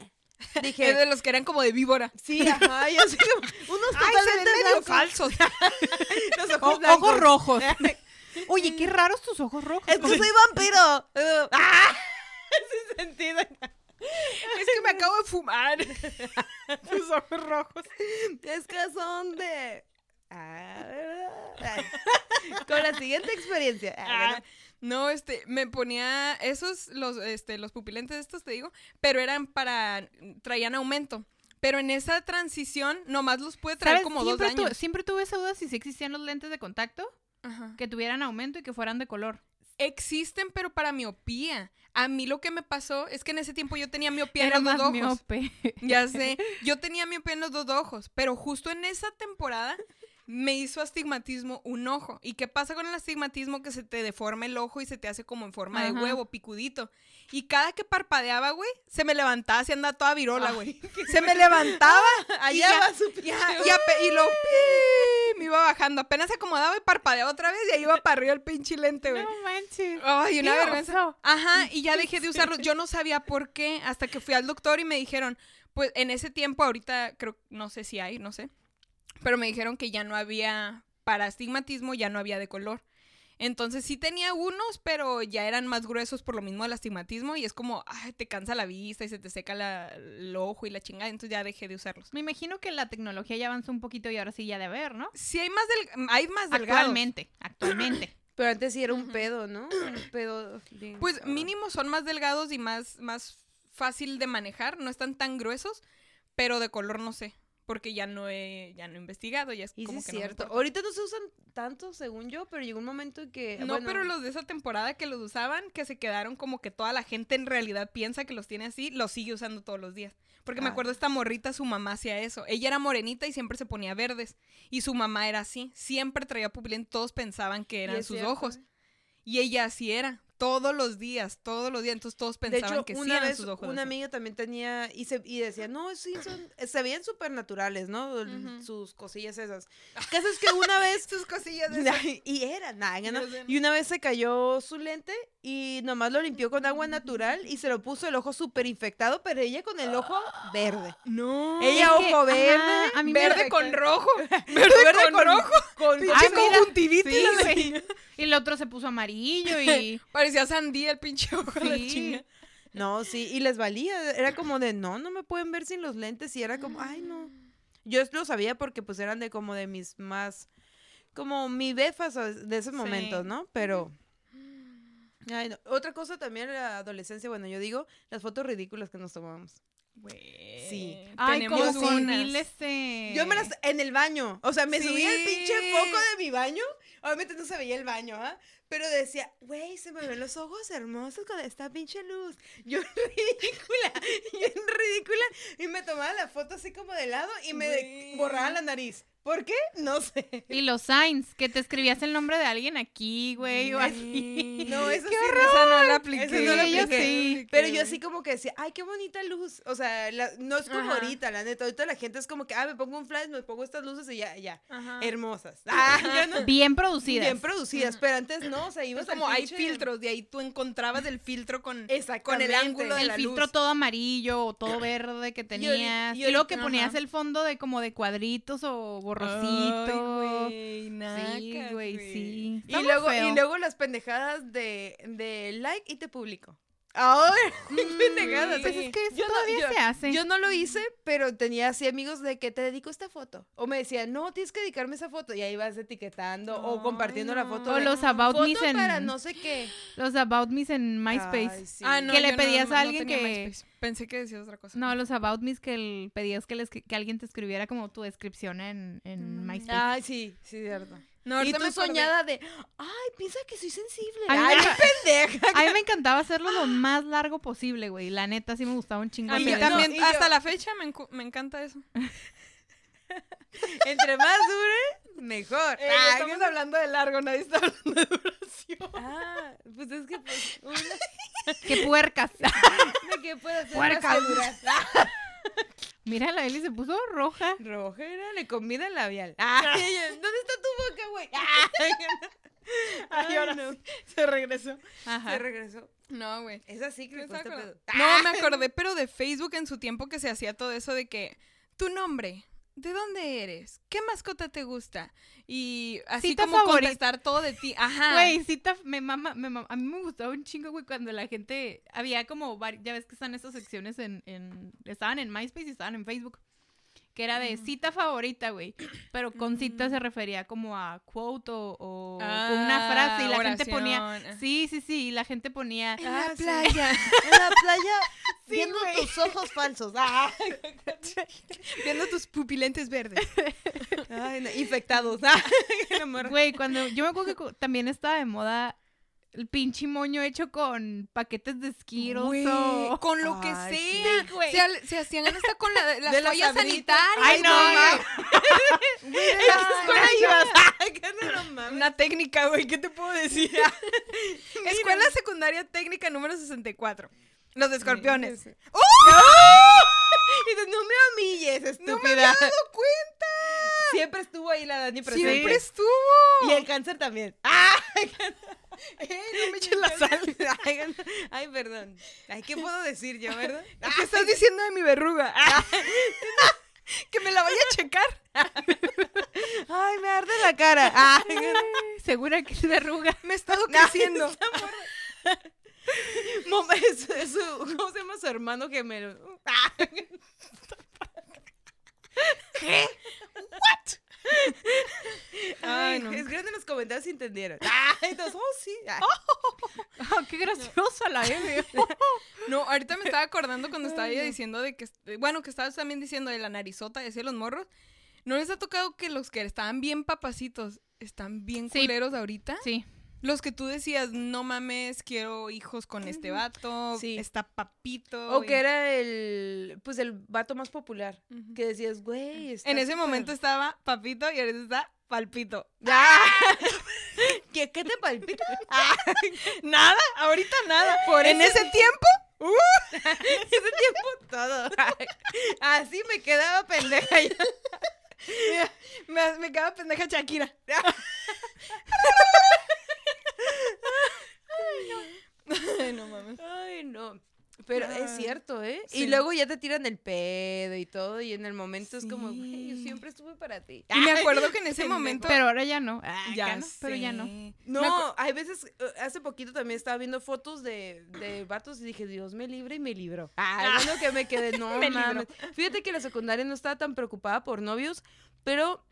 Es Dije, de los que eran como de víbora. sí, ajá, yo así como, unos Ay, totalmente medio blancos. falsos. Los ojos ojos rojos. Oye, qué raros tus ojos rojos. Es que soy vampiro. ¡Ah! Sin sentido. es que me acabo de fumar. Tus ojos rojos. Es que son de... Ah. Con la siguiente experiencia. Ah, no, este, me ponía esos, los, este, los pupilentes estos, te digo, pero eran para, traían aumento. Pero en esa transición, nomás los pude traer ¿Sabes? como dos tu- años. siempre tuve esa duda si sí existían los lentes de contacto Ajá. que tuvieran aumento y que fueran de color. Existen, pero para miopía. A mí lo que me pasó es que en ese tiempo yo tenía miopía Era en los más dos ojos. miope. Ya sé, yo tenía miopía en los dos ojos, pero justo en esa temporada me hizo astigmatismo un ojo. ¿Y qué pasa con el astigmatismo? Que se te deforma el ojo y se te hace como en forma de huevo, picudito. Y cada que parpadeaba, güey, se me levantaba, se andaba toda virola, güey. Se me levantaba y Allá ya- va su y, ajá, y y lo me iba bajando. Apenas acomodaba y parpadeaba otra vez y ahí iba para arriba el pinche lente, güey. No manches. Ay, una vergüenza. Ajá, y ya dejé de usarlos. Yo no sabía por qué hasta que fui al doctor y me dijeron, pues en ese tiempo, ahorita creo, no sé si hay, no sé, pero me dijeron que ya no había, para astigmatismo ya no había de color. Entonces sí tenía unos, pero ya eran más gruesos por lo mismo del astigmatismo y es como, ay, te cansa la vista y se te seca la- el ojo y la chingada, entonces ya dejé de usarlos. Me imagino que la tecnología ya avanzó un poquito y ahora sí ya de ver, ¿no? Sí hay más, del, hay más delgados. Actualmente, actualmente. Pero antes sí era un pedo, ¿no? Un pedo. bien Pues mínimo son más delgados y más, más fácil de manejar, no están tan gruesos, pero de color no sé, porque ya no he, ya no he investigado, ya es Y como que no cierto. Ahorita no se usan tanto, según yo, pero llegó un momento en que. No, bueno, pero los de esa temporada que los usaban, que se quedaron como que toda la gente en realidad piensa que los tiene así, los sigue usando todos los días. Porque me acuerdo esta morrita, su mamá hacía eso. Ella era morenita y siempre se ponía verdes. Y su mamá era así. Siempre traía pupilentes, todos pensaban que eran sus cierto, ojos. ¿eh? Y ella así era. Todos los días, todos los días. Entonces todos De pensaban hecho, que sí una eran vez sus ojos. una así. amiga también tenía y, se, y decía, no, sí, son, se veían súper naturales, ¿no? Sus cosillas esas. El caso es que una vez, sus cosillas esas. y era, nada, ¿no? Y una vez se cayó su lente y nomás lo limpió con agua natural y se lo puso el ojo súper infectado, pero ella con el ojo verde. No. Ella Es que, ojo ajá, verde, a mí me verde me- con rojo. Verde, verde con, rojo. con Pinche mira. conjuntivitis. Sí, la. Y el otro se puso amarillo y... Parecía sandía el pinche ojo de la Sí. chinga. No, sí, y les valía. Era como de, no, no me pueden ver sin los lentes. Y era como, ay, no. Yo lo sabía porque pues eran de como de mis más, como mi befas de esos Sí. momentos, ¿no? Pero... Ay, no. Otra cosa también en la adolescencia, bueno, yo digo, las fotos ridículas que nos tomamos. Sí. Ay, Tenemos como con mil, este... Yo me las, en el baño, o sea, me subía el Sí. pinche foco de mi baño, obviamente no se veía el baño, ¿ah? Pero decía, güey, se me ven los ojos hermosos con esta pinche luz. Yo ridícula, yo ridícula, y me tomaba la foto así como de lado y me de- Güey. borraba la nariz. ¿Por qué? No sé. Y los signs, que te escribías el nombre de alguien aquí, güey, o así. No, eso sí, Esa no la apliqué. Eso no la Sí, yo apliqué. sí. Pero yo así como que decía, ay, qué bonita luz. O sea, la- no es como Ajá. ahorita, la neta. Ahorita la gente es como que, ah, me pongo un flash, me pongo estas luces y ya, ya. Ajá. Hermosas. Ah, ya no. Bien producidas. Bien producidas, pero antes no, o sea, ibas como hay filtros, de ahí tú encontrabas el filtro con, con el ángulo de el la filtro luz. todo amarillo o todo verde que tenías. y Y, luego que ponías ajá. el fondo de como de cuadritos o borrosito. Ay, sí, nacas, güey, sí. Y luego, feo. y luego las pendejadas de, de like y te publico. Ay, qué pendejadas. Pues es que eso Yo no- todavía yo- se hace. Yo no lo hice, pero tenía así amigos de que te dedico esta foto. O me decían, no, tienes que dedicarme esa foto. Y ahí vas etiquetando o compartiendo la foto. o de, los about me's en para no sé qué. los about me's en MySpace. Ay, sí. Ah, no, Que le pedías a no alguien tenía que- MySpace. Pensé que decías otra cosa. No, los about me's que el- pedías que, les- que alguien te escribiera como tu descripción en, en Mm. MySpace. Ay, sí, sí, cierto. No, y tú soñada de, ay, piensa que soy sensible. A mí me Ay, pendeja. A mí me encantaba hacerlo lo más largo posible, güey. La neta sí me gustaba un chingo A mí también, yo- hasta la fecha me, me encanta eso. Entre más dure, mejor. Eh, Ay, estamos hablando de largo, nadie está hablando de duración. Ah, pues es que pues, una, ¡Qué puercas! de que puede hacer Puerca. Mira, la Eli se puso roja. Rojera, le combina el labial. Ay, ella, ¿Dónde está tu boca, güey? Ay, Ay, ahora no. se regresó. Se regresó. No, güey. Es así que ¿No le pedo. No, me acordé, pero de Facebook en su tiempo que se hacía todo eso de que tu nombre, ¿de dónde eres? ¿Qué mascota te gusta? Y así Cita como favorita. contestar todo de ti. Ajá. Güey, sí, ta- me mama, me mama. A mí me gustaba un chingo, güey, cuando la gente... Había como... Ya ves que están esas secciones en, en... Estaban en MySpace y estaban en Facebook. Que era de cita favorita, güey. Pero con cita se refería como a quote o, o con una frase. Y la gente ponía... Sí, sí, sí. Y la gente ponía... En la Ah, sí. playa, En la playa, Sí, viendo tus ojos falsos. Ay, viendo tus pupilentes verdes. ay, no, infectados. La. Güey, cuando... Yo me acuerdo que también estaba de moda el pinche moño hecho con paquetes de Güey, o... con lo que Ay, sea. Sí, güey. se, se hacían hasta con la, las De las toallas sanitarias. Ay, no, no. Güey, de ¿En las- qué escuela no, no. Una técnica, güey, ¿qué te puedo decir? Escuela secundaria técnica número 64. Los escorpiones. Sí, sí. ¡Oh! Y dices, no me humilles, estúpida. ¡No me había dado cuenta! Siempre estuvo ahí la Dani presente. Siempre estuvo. Y el cáncer también. ¡Ah! Eh, no me eches la sal. Ay, perdón. Ay, ¿qué puedo decir yo, verdad? ¿Qué estás diciendo de mi verruga? Ah. que me la vaya a checar. Ay, me arde la cara. Ay, Segura que es verruga. Me he estado creciendo. Mom, es, es su, ¿cómo se llama su hermano gemelo? Ay, Ay, no. Escriban en los comentarios si entendieron. Ay, entonces, oh, sí. Ay. Ah, qué graciosa la M. No, ahorita me estaba acordando cuando estaba ella diciendo de que, bueno, que estabas también diciendo de la narizota, decía los morros. ¿No les ha tocado que los que estaban bien papacitos están bien Sí. culeros ahorita? Sí. Los que tú decías, no mames, quiero hijos con este vato, Sí. está papito. O y- que era el, pues el vato más popular. Que decías, güey, está En ese momento estaba papito y ahorita está palpito. ¡Ah! ¿Qué, ¿Qué te palpita? Ah, Nada, ahorita nada. Por en ese tiempo, uh, ese tiempo todo. Así me quedaba pendeja yo. mira, me, me quedaba pendeja Shakira. Ay, no mames. Ay, no. Pero es cierto, ¿eh? sí. Y luego ya te tiran el pedo y todo, y en el momento es como, güey, yo Sí. siempre estuve para ti. Y me acuerdo que en ese momento. Pero ahora ya no. Ah, ya no, pero ya no. No, hay veces, eh, hace poquito también estaba viendo fotos de, de vatos y dije, Dios me libre y me libró. Ah, bueno que me quedé, no Me mames. Fíjate que la secundaria no estaba tan preocupada por novios, pero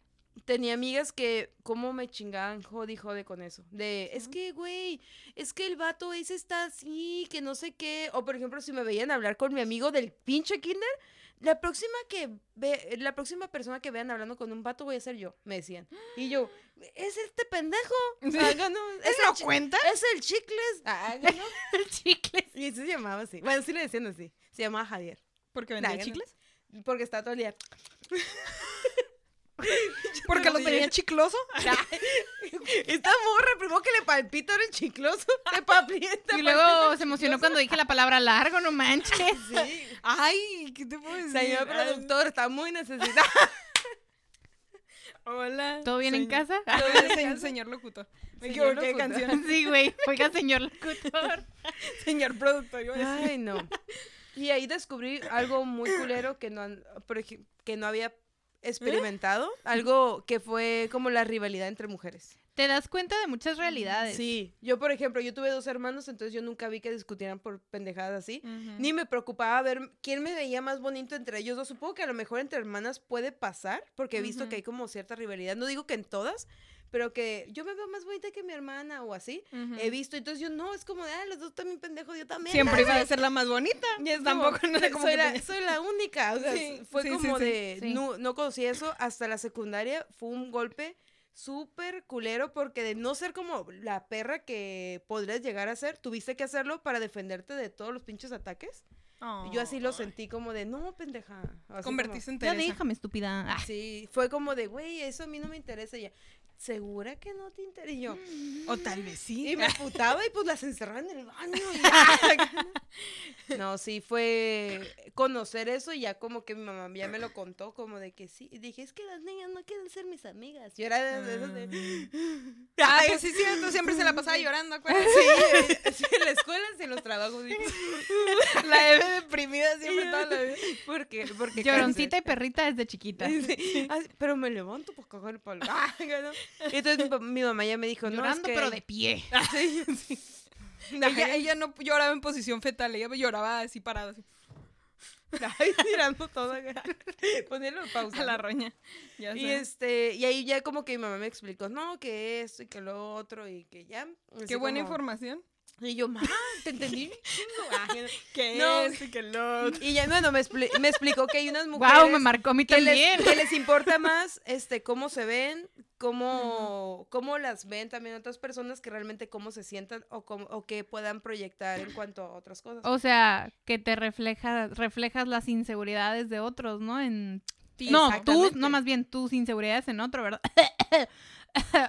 tenía amigas que, ¿cómo me chingaban jodi jode con eso? De, es que, güey, es que el vato ese está así, que no sé qué. O por ejemplo, si me veían hablar con mi amigo del pinche kinder, la próxima que ve, la próxima persona que vean hablando con un vato voy a ser yo, me decían. Y yo, es este pendejo. Sí. Es ¿Eso el no chi- cuenta? es el chicles. Ah, no. El chicle. Y se llamaba así. Bueno, sí le decían así. Se llamaba Javier. Porque vendía chicles. Porque está todo el día. Porque lo tenía chicloso. Esta morra, primero que le palpita era el chicloso. Te palpita. Y luego se emocionó cuando dije la palabra largo, no manches. Sí. Ay, ¿qué te puedo decir? Señor productor, está muy necesitado. Hola. ¿Todo bien en casa? Todo bien, señor, locutor. Me equivoqué de canción. Sí, güey. Oiga, señor locutor. Señor productor, iba a decir. Ay, no. Y ahí descubrí algo muy culero que no, que no había experimentado, algo que fue como la rivalidad entre mujeres. Te das cuenta de muchas realidades. Sí, yo por ejemplo, yo tuve dos hermanos, entonces yo nunca vi que discutieran por pendejadas así. Ni me preocupaba ver quién me veía más bonito entre ellos dos. Supongo que a lo mejor entre hermanas puede pasar, porque he visto que hay como cierta rivalidad. No digo que en todas, pero que yo me veo más bonita que mi hermana o así. He visto, entonces yo no, es como de, ah, los dos también pendejos, yo también. Siempre iba a ser la más bonita. Y es Tampoco como, no sé cómo soy, la, soy la única. O sea, Sí, fue sí, como sí, de. sí. No, no conocí eso hasta la secundaria. Fue un golpe súper culero porque de no ser como la perra que podrías llegar a ser, tuviste que hacerlo para defenderte de todos los pinches ataques. Y Yo así lo Ay. sentí como de, no, pendeja. Así Convertiste en Ya Teresa. déjame, estúpida. Ah, sí, fue como de, güey, eso a mí no me interesa. Y ella, ¿segura que no te interesa? Y yo, O tal vez sí. y me putaba y pues las encerraba en el baño. y no, sí, fue conocer eso y ya como que mi mamá ya me lo contó, como de que sí. Y dije, es que las niñas no quieren ser mis amigas. Yo era de esas de... Ah, Ay, pues sí, cierto. Siempre se la pasaba llorando, acuérdate. sí, sí, en la escuela, en los trabajos. La Eve deprimida siempre toda la vida. Porque, porque Lloroncita y perrita desde chiquita. Sí, así, pero me levanto pues cagar el palo. Ah, ¿no? Y entonces mi, mamá ya me dijo, no, es Llorando, que... pero de pie. Sí, sí. Ella, ella no lloraba en posición fetal, ella lloraba así parada, así, Ay, tirando todo. Ponerlo pausa. a la ¿no? roña. Ya Y sé. este, y ahí ya como que mi mamá me explicó, no, que esto y que lo otro y que ya. así Qué buena como- información. Y yo, mamá, te entendí. chingo". Ah, Que No. es y que lo otro. y ya, bueno, me, expli- me explicó que hay unas mujeres Wow, me marcó a mí que les, que les importa más este cómo se ven, cómo, cómo las ven también otras personas que realmente cómo se sientan o, cómo, o qué puedan proyectar en cuanto a otras cosas. O sea, que te refleja, reflejas las inseguridades de otros, ¿no? En... Sí, no, tú, no más bien tus inseguridades en otro, ¿verdad?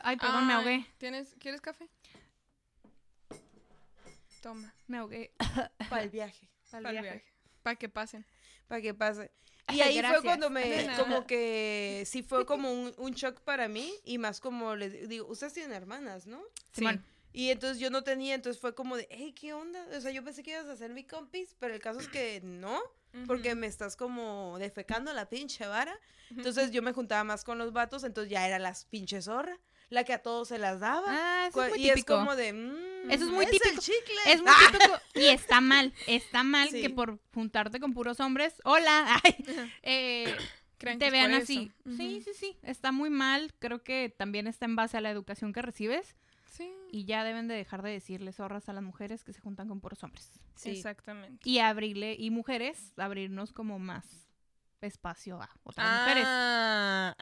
Ay, perdón, me ahogué. ¿Tienes, ¿Quieres café? Toma, Me ahogué. Para el viaje, para el viaje. Para que pasen. para que pase. Y ahí gracias. fue cuando me, como que sí fue como un, un shock para mí y más como les digo, ustedes tienen hermanas, ¿no? Simón. Y entonces yo no tenía, entonces fue como de, hey, ¿qué onda? O sea, yo pensé que ibas a ser mi compis, pero el caso es que no, porque me estás como defecando la pinche vara. Entonces yo me juntaba más con los vatos, entonces ya era las pinches zorra, la que a todos se las daba. Ah, eso es muy y es como de, mm, Eso es muy el típico. chicle. Es muy típico y está mal. Está mal Sí. que por juntarte con puros hombres, hola, ay, eh, Crean te que es vean así. Sí, sí, sí. Está muy mal. Creo que también está en base a la educación que recibes Sí, y ya deben de dejar de decirle zorras a las mujeres que se juntan con puros hombres. Sí. exactamente. Y abrirle, y mujeres, abrirnos como más espacio a otras mujeres.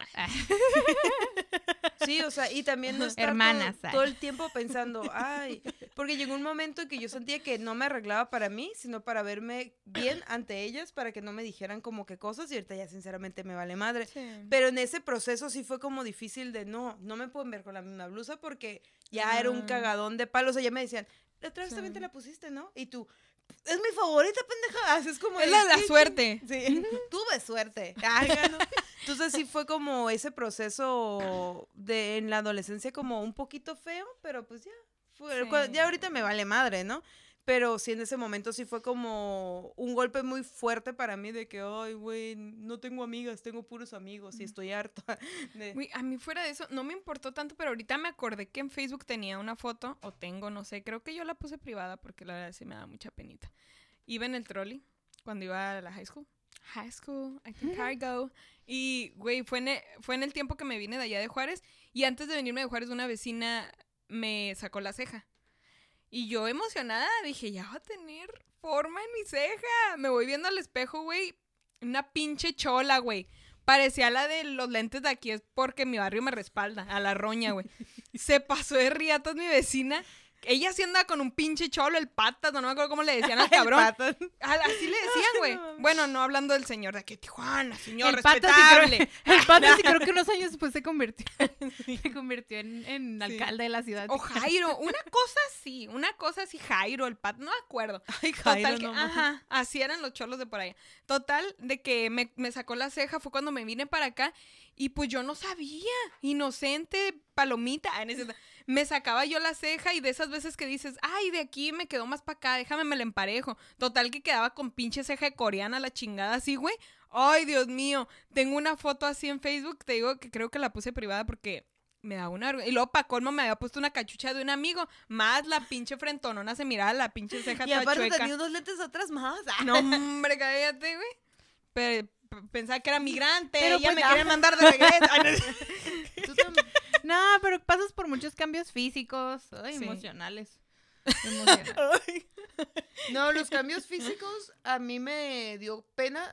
Sí, o sea, y también no estar Hermanas, todo, el tiempo pensando, ay, porque llegó un momento en que yo sentía que no me arreglaba para mí, sino para verme bien ante ellas, para que no me dijeran como que cosas, y ahorita ya sinceramente me vale madre. sí. Pero en ese proceso sí fue como difícil de, no, no me pueden ver con la misma blusa porque ya era un Ah. cagadón de palos, o sea, ya me decían, la otra vez Sí. también te la pusiste, ¿no? Y tú, es mi favorita, pendeja, Así es como... Es de, la, la "¿Qué suerte. Sí, tuve suerte. Ay, no. Entonces sí fue como ese proceso de en la adolescencia como un poquito feo, pero pues ya. fue- Sí. Ya ahorita me vale madre, ¿no? Pero sí en ese momento sí fue como un golpe muy fuerte para mí de que, ay, güey, no tengo amigas, tengo puros amigos y estoy harta. de- a mí fuera de eso, no me importó tanto, pero ahorita me acordé que en Facebook tenía una foto, o tengo, no sé, creo que yo la puse privada porque la verdad sí me da mucha penita. Iba en el trolley cuando iba a la high school. High school, I think I go. Y, güey, fue en, e- fue en el tiempo que me vine de allá de Juárez. Y antes de venirme de Juárez, una vecina me sacó la ceja. Y yo emocionada dije, ya va a tener forma en mi ceja. Me voy viendo al espejo, güey. Una pinche chola, güey. Parecía la de los lentes de aquí, es porque mi barrio me respalda, a la roña, güey. Se pasó de riatas mi vecina. Ella sí andaba con un pinche cholo, el patas, no, me acuerdo cómo le decían al cabrón. Patas. Así le decían, güey. no bueno, no hablando del señor de aquí, Tijuana, señor, el sí respetable. creo, el pato sí creo que unos años después se convirtió, se convirtió en, en Sí. alcalde de la ciudad. O Jairo, una cosa así, una cosa así, Jairo, el pato, no me acuerdo. Ay, Total Jairo, que, no mames. ajá, así eran los cholos de por allá. Total, de que me, me sacó la ceja fue cuando me vine para acá y pues yo no sabía, inocente, palomita, ah, en ese- me sacaba yo la ceja y de esas veces que dices, ay, de aquí me quedó más para acá, déjame me la emparejo. Total que quedaba con pinche ceja de coreana la chingada así, güey. Ay, Dios mío. Tengo una foto así en Facebook. Te digo que creo que la puse privada porque me da una. Y luego para colmo me había puesto una cachucha de un amigo. Más la pinche frentonona se miraba la pinche ceja Y aparte tenía unos lentes atrás más. No, hombre, cállate, güey. Pero pensaba que era migrante. Pero Ella pues me ya. quería mandar de regreso. Tú tam- no, pero pasas por muchos cambios físicos, ay, Sí. emocionales. Ay. No, los cambios físicos a mí me dio pena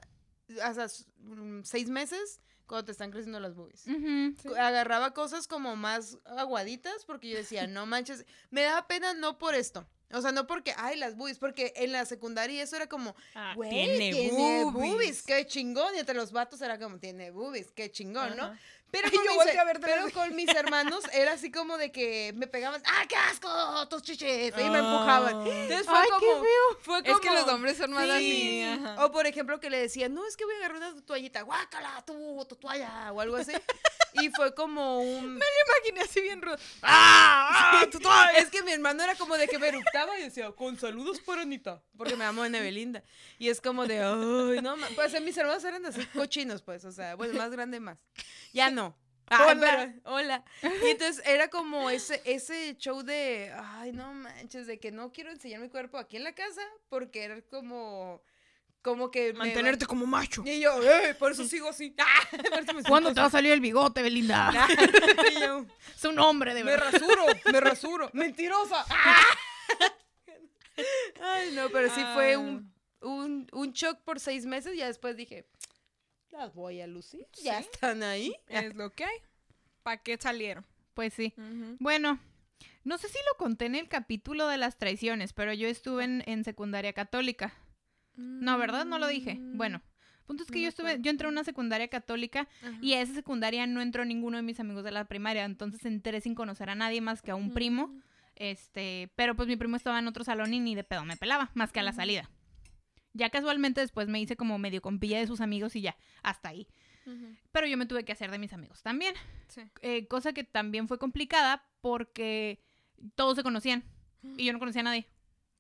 hasta mm, seis meses cuando te están creciendo las boobies. Agarraba cosas como más aguaditas porque yo decía, no manches, me daba pena no por esto. O sea, no porque, ay, las boobies, porque en la secundaria eso era como, Ah, tiene tiene, boobies. boobies. qué chingón. Y entre los vatos era como, tiene boobies, qué chingón, ¿no? Pero, Ay, con, yo mis, a verte pero con mis hermanos era así como de que me pegaban, ¡ah, qué asco! Tus chiches. Y me empujaban. Ay. Entonces fue Ay, qué como, fue Es que como- los hombres son más Sí. así. ajá. O por ejemplo que le decían, no, es que voy a agarrar una toallita, guácala, tú, tu toalla, o algo así. Y fue como un... Me imaginé así bien rudo. ¡Ah! ¡Tu toalla! Es que mi hermano era como de que me eructaba y decía, con saludos para Anita, porque me llamo Belinda. Y es como de, ay, no, ma-". pues mis hermanos eran así cochinos, pues, o sea, bueno, más grande más. Ya no. Hola. pero- hola. Y entonces era como ese, ese show de, ay, no manches, de que no quiero enseñar mi cuerpo aquí en la casa, porque era como, como que... me- Mantenerte como macho. Y yo, "Eh, por eso sigo así. Ah, por eso me ¿Cuándo te va a salir el bigote, Belinda? Y yo, Es un hombre, de me verdad. rasuro, me rasuro. Mentirosa. Ah. Ay, no, pero sí fue un, un, un shock por seis meses. Ya después dije, las voy a lucir. Ya están ahí. Es lo que hay. ¿Para qué salieron? Pues sí. Bueno, no sé si lo conté en el capítulo de las traiciones, pero yo estuve en, en secundaria católica. No, ¿verdad? No lo dije. Bueno, punto es que Mm. No yo estuve, yo entré a una secundaria católica Ajá. y a esa secundaria no entró ninguno de mis amigos de la primaria, entonces entré sin conocer a nadie más que a un primo. Mm. Este, pero pues mi primo estaba en otro salón y ni de pedo me pelaba, más que a la salida. Ya casualmente después me hice como medio compilla de sus amigos y ya, hasta ahí. Pero yo me tuve que hacer de mis amigos también. Sí. Eh, cosa que también fue complicada porque todos se conocían y yo no conocía a nadie.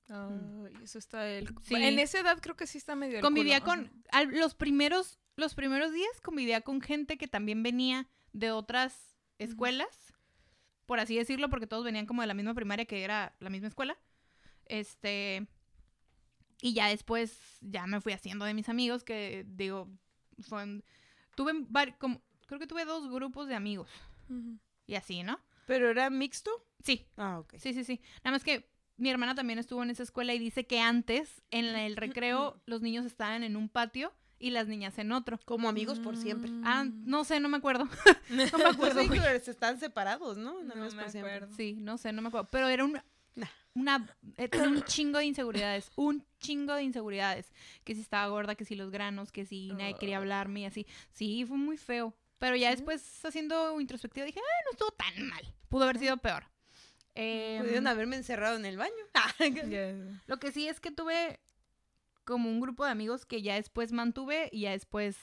Ay, eso está el... Sí. En esa edad creo que sí está medio el Convivía culo, con al- los primeros los primeros días convivía con gente que también venía de otras escuelas, por así decirlo, porque todos venían como de la misma primaria que era la misma escuela. Este y ya después ya me fui haciendo de mis amigos que digo fueron- tuve como creo que tuve dos grupos de amigos y así, ¿no? ¿Pero era mixto? Sí, Ah, ok. Sí, sí, sí. Nada más que mi hermana también estuvo en esa escuela y dice que antes, en el recreo, los niños estaban en un patio y las niñas en otro. Como amigos por siempre. Ah, Mm. no sé, no me acuerdo. no me acuerdo. Sí, pero están separados, ¿no? No Amigos me por siempre. acuerdo. Sí, no sé, no me acuerdo. Pero era una, Nah. una, era un chingo de inseguridades, un chingo de inseguridades. Que si estaba gorda, que si los granos, que si nadie quería hablarme y así. Sí, fue muy feo. Pero ya después, haciendo introspectiva, dije, ah, no estuvo tan mal. Pudo haber sido peor. Em, Pudieron haberme encerrado en el baño. Ya. Lo que sí es que tuve como un grupo de amigos que ya después mantuve y ya después.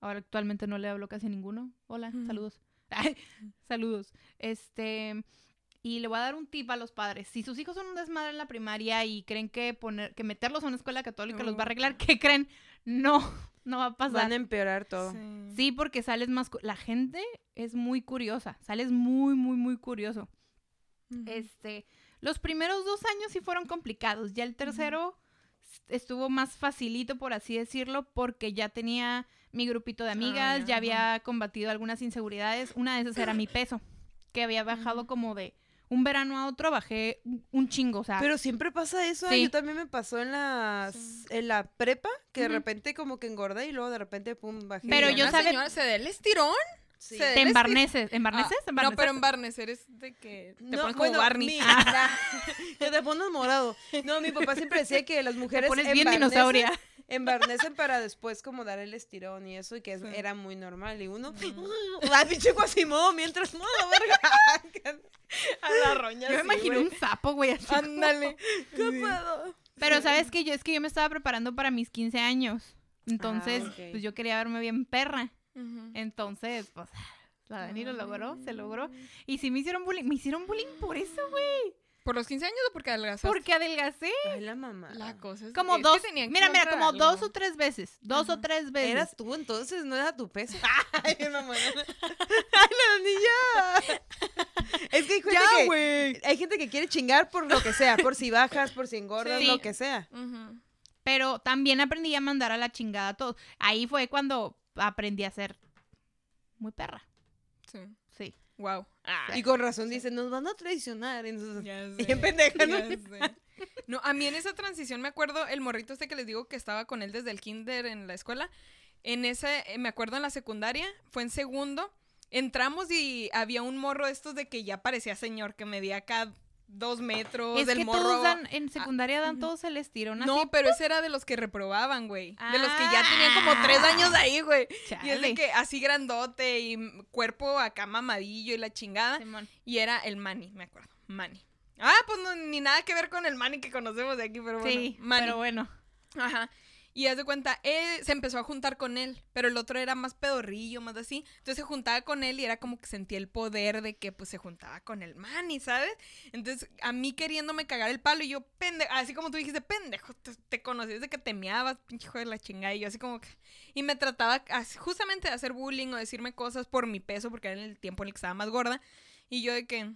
Ahora actualmente no le hablo casi a ninguno. Hola, saludos. Ay, saludos. Este. Y le voy a dar un tip a los padres. Si sus hijos son un desmadre en la primaria y creen que poner, que meterlos a una escuela católica los va a arreglar, ¿qué creen? No, no va a pasar. Van a empeorar todo. Sí. Sí, porque sales más... La gente es muy curiosa. Sales muy, muy, muy curioso. Este, los primeros dos años sí fueron complicados. Ya el tercero estuvo más facilito, por así decirlo, porque ya tenía mi grupito de amigas, ya, ya había combatido algunas inseguridades. Una de esas era mi peso, que había bajado como de un verano a otro, bajé un- chingo, o sea, Pero siempre pasa eso. ¿eh? Sí. Yo también me pasó en Sí. en la prepa, que de repente como que engordé y luego de repente pum bajé. Pero yo Una sabe- señora se da el estirón. Sí. te embarneces, ¿embarneces? Ah, no, pero embarnecer es de que te No, pones como bueno, Barney. mi- Ah. que te pones morado. No, mi papá siempre decía que las Te mujeres pones bien dinosauria. Embarnecen para después como dar el estirón y eso, y que es- Sí. era muy normal. Y uno, Ujú. la pinche Quasimodo mientras no, la verga. A la roña. Yo me güey. un sapo, güey, así como- Ándale. ¿Qué Sí. pedo? Pero sabes que yo es que yo me estaba preparando para mis 15 años. Entonces, ok. pues yo quería verme bien perra. Entonces, pues la Dani lo logró, se logró. Y si me hicieron bullying, me hicieron bullying por eso, güey. ¿Por los 15 años o porque adelgazaste? Porque adelgacé. Ay, la mamá. La cosa es Como es que dos. tenían que Mira, mira, como dos o tres veces. Dos o tres veces. Eras tú entonces, no era tu peso. Ay, mamá. Ay, la niña. Es que hay gente Ya, que güey. hay gente que quiere chingar por lo que sea, por si bajas, por si engordas, Sí. lo que sea. Pero también aprendí a mandar a la chingada a todos. Ahí fue cuando aprendí a ser muy perra. Sí. Sí. Wow. Y con razón dicen, nos van a traicionar. Ya sé. No, a mí en esa transición me acuerdo el morrito este que les digo que estaba con él desde el kinder en la escuela. En ese, eh, me acuerdo en la secundaria, fue en segundo. Entramos y había un morro de estos de que ya parecía señor, que medía acá dos metros. es del que morro. todos dan, en secundaria dan todos el estirón así. No, pero ese era de los que reprobaban, güey. De los que ya Ah. tenían como tres años ahí, güey. Y es de que así grandote y cuerpo acá mamadillo y la chingada. Simón. Y era el Manny, me acuerdo. Manny. Ah, pues no, ni nada que ver con el Manny que conocemos de aquí, pero bueno. Sí, Manny. pero bueno. Ajá. Y haz de cuenta, él se empezó a juntar con él, pero el otro era más pedorrillo, más así. Entonces se juntaba con él y era como que sentía el poder de que pues se juntaba con el Manny, ¿sabes? Entonces a mí queriéndome cagar el palo y yo, pendejo, así como tú dijiste, pendejo, te, te conocí desde que te meabas, pinche hijo de la chingada. Y yo así como que... Y me trataba así, justamente de hacer bullying o decirme cosas por mi peso, porque era en el tiempo en el que estaba más gorda. Y yo de que...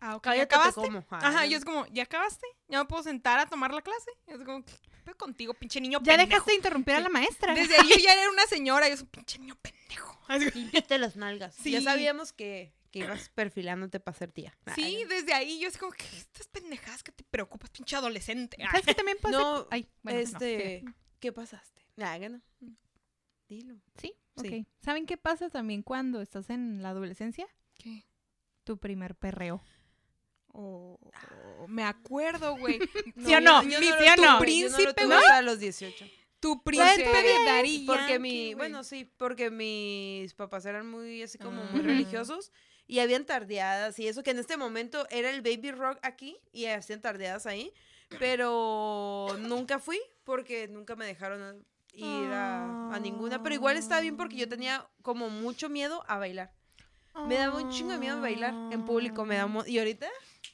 Ah, ok, ¿ya acabaste? como. Ajá, yo es como, ¿ya acabaste? ¿Ya me puedo sentar a tomar la clase? Y es como, ¿qué pedo contigo, pinche niño Ya pendejo? dejaste de interrumpir a la maestra. Desde ahí yo ya era una señora, yo soy pinche niño pendejo. Límpiate las nalgas. Sí. Ya sabíamos que, que ibas perfilándote para ser tía. Sí, desde ahí yo es como que estas pendejadas que te preocupas, pinche adolescente. Ay, ¿Sabes qué también pasa? No, Ay, bueno, no, este. ¿qué pasaste? Nah, no. Dilo. Sí, Sí. ok. ¿Saben qué pasa también cuando estás en la adolescencia? ¿Qué? Tu primer perreo. Oh, me acuerdo, güey. ¿Sí o no? yo ¿Sí lo o tuve, no? yo lo Príncipe, tuve ¿no? hasta los 18. Tu príncipe Porque- de Daddy Porque mi, bueno, sí, porque mis papás eran muy así como Ah. muy Ujú. religiosos y habían tardeadas y eso que en este momento era el baby rock aquí y hacían tardeadas ahí, pero nunca fui porque nunca me dejaron ir a, a ninguna, pero igual está bien porque yo tenía como mucho miedo a bailar. Me daba un chingo de miedo bailar en público, me da mo- y ahorita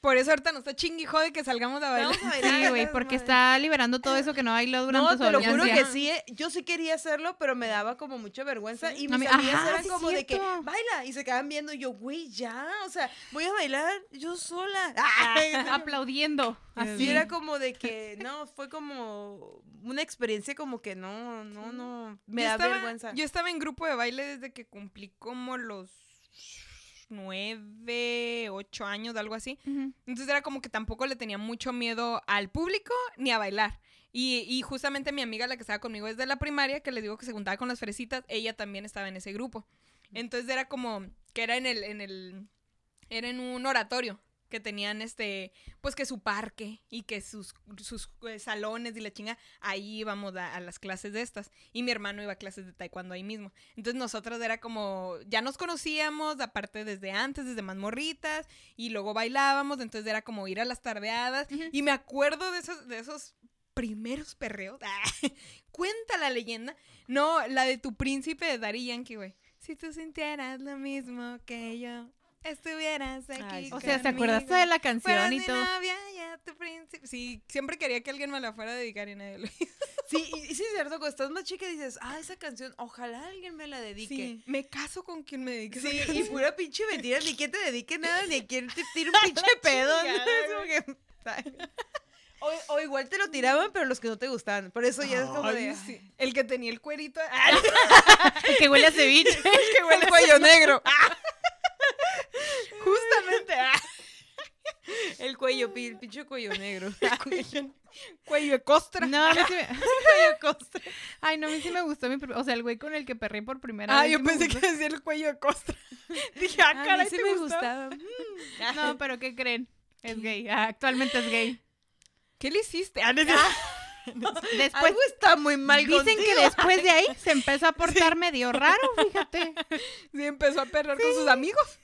Por eso ahorita nos está chingui jode que salgamos a bailar. vamos a bailar. Sí, güey, porque está liberando todo eso que no bailó durante No, su te lo juro que sí, eh, yo sí quería hacerlo, pero me daba como mucha vergüenza y A mis amigas eran sí, como de que baila y se quedaban viendo y yo, güey, ya, o sea, voy a bailar yo sola. Ay, Aplaudiendo. Así era como de que, no, fue como una experiencia como que no, no, no, me Yo da estaba- vergüenza. Yo estaba en grupo de baile desde que cumplí como los nueve, ocho años, algo así. Entonces era como que tampoco le tenía mucho miedo al público ni a bailar. Y, y justamente mi amiga, la que estaba conmigo desde la primaria, que le digo que se juntaba con las fresitas, ella también estaba en ese grupo. Entonces era como que era en el, en el, era en un oratorio que tenían este, pues que su parque y que sus, sus eh, salones y la chinga, ahí íbamos a, a las clases de estas. Y mi hermano iba a clases de taekwondo ahí mismo. Entonces nosotras era como, ya nos conocíamos, aparte desde antes, desde más morritas, y luego bailábamos, entonces era como ir a las tardeadas. Y me acuerdo de esos, de esos primeros perreos. Cuenta la leyenda. No, la de tu príncipe de Daddy Yankee, güey. Si tú sintieras lo mismo que yo, estuvieras aquí. Ay. O sea, ¿te conmigo. acordaste de la Fueras canción y mi todo? novia, ya tu príncipe. Sí, siempre quería que alguien me la fuera a dedicar y nadie lo hizo. Sí, y, y sí es cierto, cuando estás más chica dices, ah, esa canción, ojalá alguien me la dedique. Sí, me caso con quien me dedique. Sí, y pura pinche mentira, ni quien te dedique nada, ni quien te tire un pinche pedo. o, o igual te lo tiraban, pero los que no te gustaban. Por eso ya es como de. sí. El que tenía el cuerito. El que huele a ceviche. que huele el cuello negro. Justamente. ah, El cuello, el pinche cuello negro. cuello, cuello de costra. No, a mí sí me... cuello costra. Ay, no, a mí sí me gustó mi... O sea, el güey con el que perré por primera Ah, vez. yo sí me pensé que decía el cuello de costra. Dije, ah, A caray, mí sí ¿te me gustó? gustaba. No, pero ¿qué creen? Es gay. Ah, actualmente es gay. ¿Qué le hiciste? Ah, Después Algo está muy mal dicen que después de ahí se empezó a portar medio raro, fíjate. Sí, empezó a perrar con sus amigos.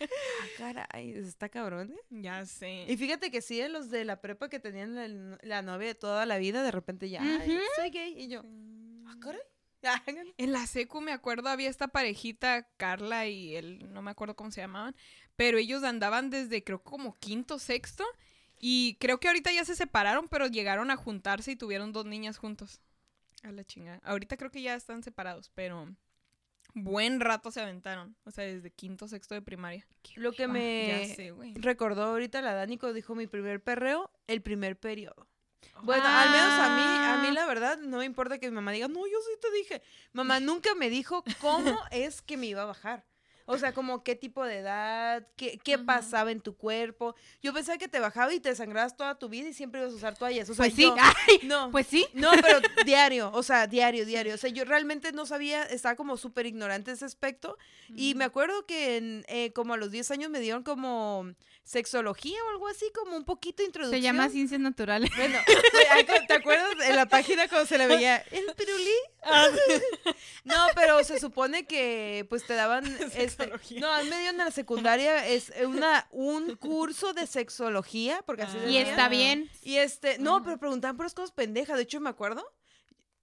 Ah, caray, está cabrón, ¿eh? Ya sé. Y fíjate que sí, los de la prepa que tenían la, la novia de toda la vida, de repente ya. "Ay, soy gay. Y yo, ah, caray. En la secu, me acuerdo, había esta parejita, Carla y él, no me acuerdo cómo se llamaban, pero ellos andaban desde creo como quinto, sexto, y creo que ahorita ya se separaron, pero llegaron a juntarse y tuvieron dos niñas juntos. A la chingada. Ahorita creo que ya están separados, pero buen rato se aventaron. O sea, desde quinto, sexto de primaria. Lo que Ya me sé, recordó ahorita la Dani cuando dijo mi primer perreo, el primer periodo. Bueno, al menos a mí, a mí Ah. la verdad, no me importa que mi mamá diga, no, yo sí te dije. Mamá nunca me dijo cómo es que me iba a bajar. O sea, como qué tipo de edad, qué, qué pasaba en tu cuerpo. Yo pensaba que te bajaba y te sangrabas toda tu vida y siempre ibas a usar toallas. O sea, Pues sí, yo- ay, no. pues sí. No, pero diario, o sea, diario, diario. O sea, yo realmente no sabía, estaba como súper ignorante de ese aspecto. Y me acuerdo que en, eh, como a los 10 años me dieron como sexología o algo así, como un poquito de introducción. Se llama ciencias naturales. Bueno, ¿te acuerdas en la página cuando se le veía el pirulí? No, pero se supone que pues te daban este Sexología. no, en medio en la secundaria es una un curso de sexología, porque así Ah. Y está bien. Y este, no, pero preguntaban por las cosas pendejas. De hecho, me acuerdo.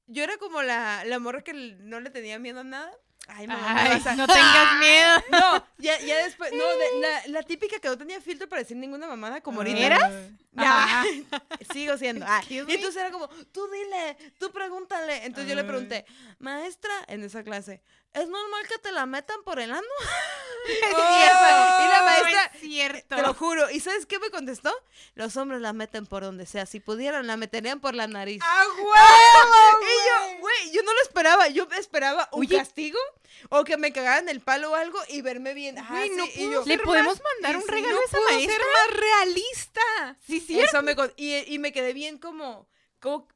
Yo era como la, la morra que no le tenía miedo a nada. Ay, mamá, me Ay, a- no tengas miedo. No, ya, ya después, no, de- la, la típica que no tenía filtro para decir ninguna mamada como ahorita. ¿Eras? Ya, sigo siendo. Ah, y entonces era como, tú dile, tú pregúntale. Entonces yo le pregunté, maestra, en esa clase, ¿es normal que te la metan por el ano? y, Oh, y la maestra, es cierto. te lo juro. ¿Y sabes qué me contestó? Los hombres la meten por donde sea. Si pudieran, la meterían por la nariz. ¡A huevo, Y yo, güey, yo no lo esperaba. Yo esperaba un Oye. castigo o que me cagaran el palo o algo y verme bien. Ajá, Güey, no sí, y pudo yo, ¿Le podemos más- mandar y un regalo No a esa maestra? ser más realista. Sí, sí. Eso me y, y me quedé bien como, como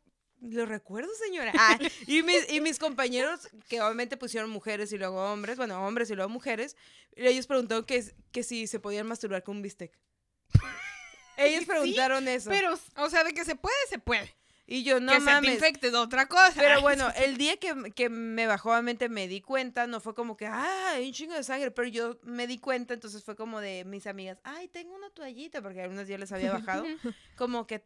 lo recuerdo, señora. Ah, y, mis, y mis compañeros, que obviamente pusieron mujeres y luego hombres, bueno, hombres y luego mujeres, ellos preguntaron que, que si se podían masturbar con un bistec. Ellos Sí, preguntaron eso. Pero, o sea, de que se puede, se puede. y yo, no que se te mames. infecte de otra cosa. Pero bueno, el día que, que me bajó obviamente me di cuenta, no fue como que, ah, hay un chingo de sangre, pero yo me di cuenta, entonces fue como de mis amigas, ay, tengo una toallita, porque algunas ya les había bajado, como que,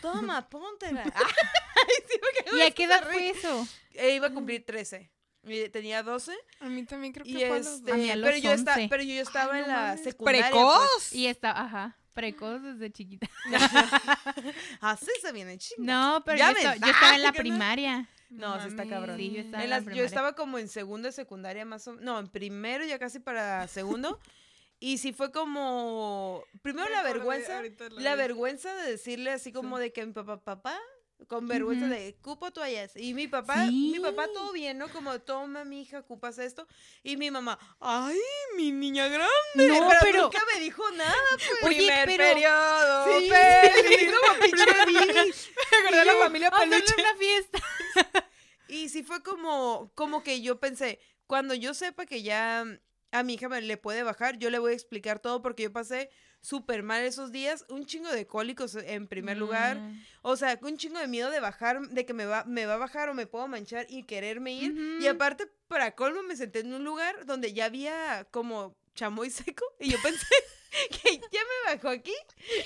toma, póntela. Ay, sí, me quedó ¿Y a qué edad fue risa. eso? Eh, iba a cumplir 13. y Tenía 12 A mí también creo que y fue a los este, A mí a los pero yo estaba, 11. pero yo estaba Ay, en no la mames. secundaria. pues. ¡Precoz! Y estaba, ajá, precoz desde chiquita. Así se viene chingo. No, pero yo, estaba, yo estaba en la no. primaria. No, sí está cabrón. Sí, yo estaba En en la yo estaba como en segundo de secundaria más o No, en primero ya casi para segundo. Y sí fue como... Primero la vergüenza. la vergüenza de decirle así como de que mi papá, papá, con vergüenza Ujú. de, cupo toallas. Y mi papá, mi papá Sí. todo bien, ¿no? Como, toma, mi hija, ocupas esto. Y mi mamá, ay, mi niña grande. No, pero, pero- nunca me dijo nada. Oye, Primer pero- periodo. Sí, feliz. Billy. Me acordé de la familia peluche. una fiesta. Y sí fue como, como que yo pensé, cuando yo sepa que ya a mi hija me le puede bajar, yo le voy a explicar todo porque yo pasé súper mal esos días, un chingo de cólicos en primer lugar, Mm. o sea, un chingo de miedo de bajar, de que me va, me va a bajar o me puedo manchar y quererme ir. Y aparte, para colmo, me senté en un lugar donde ya había como chamoy seco y yo pensé que ya me bajó aquí,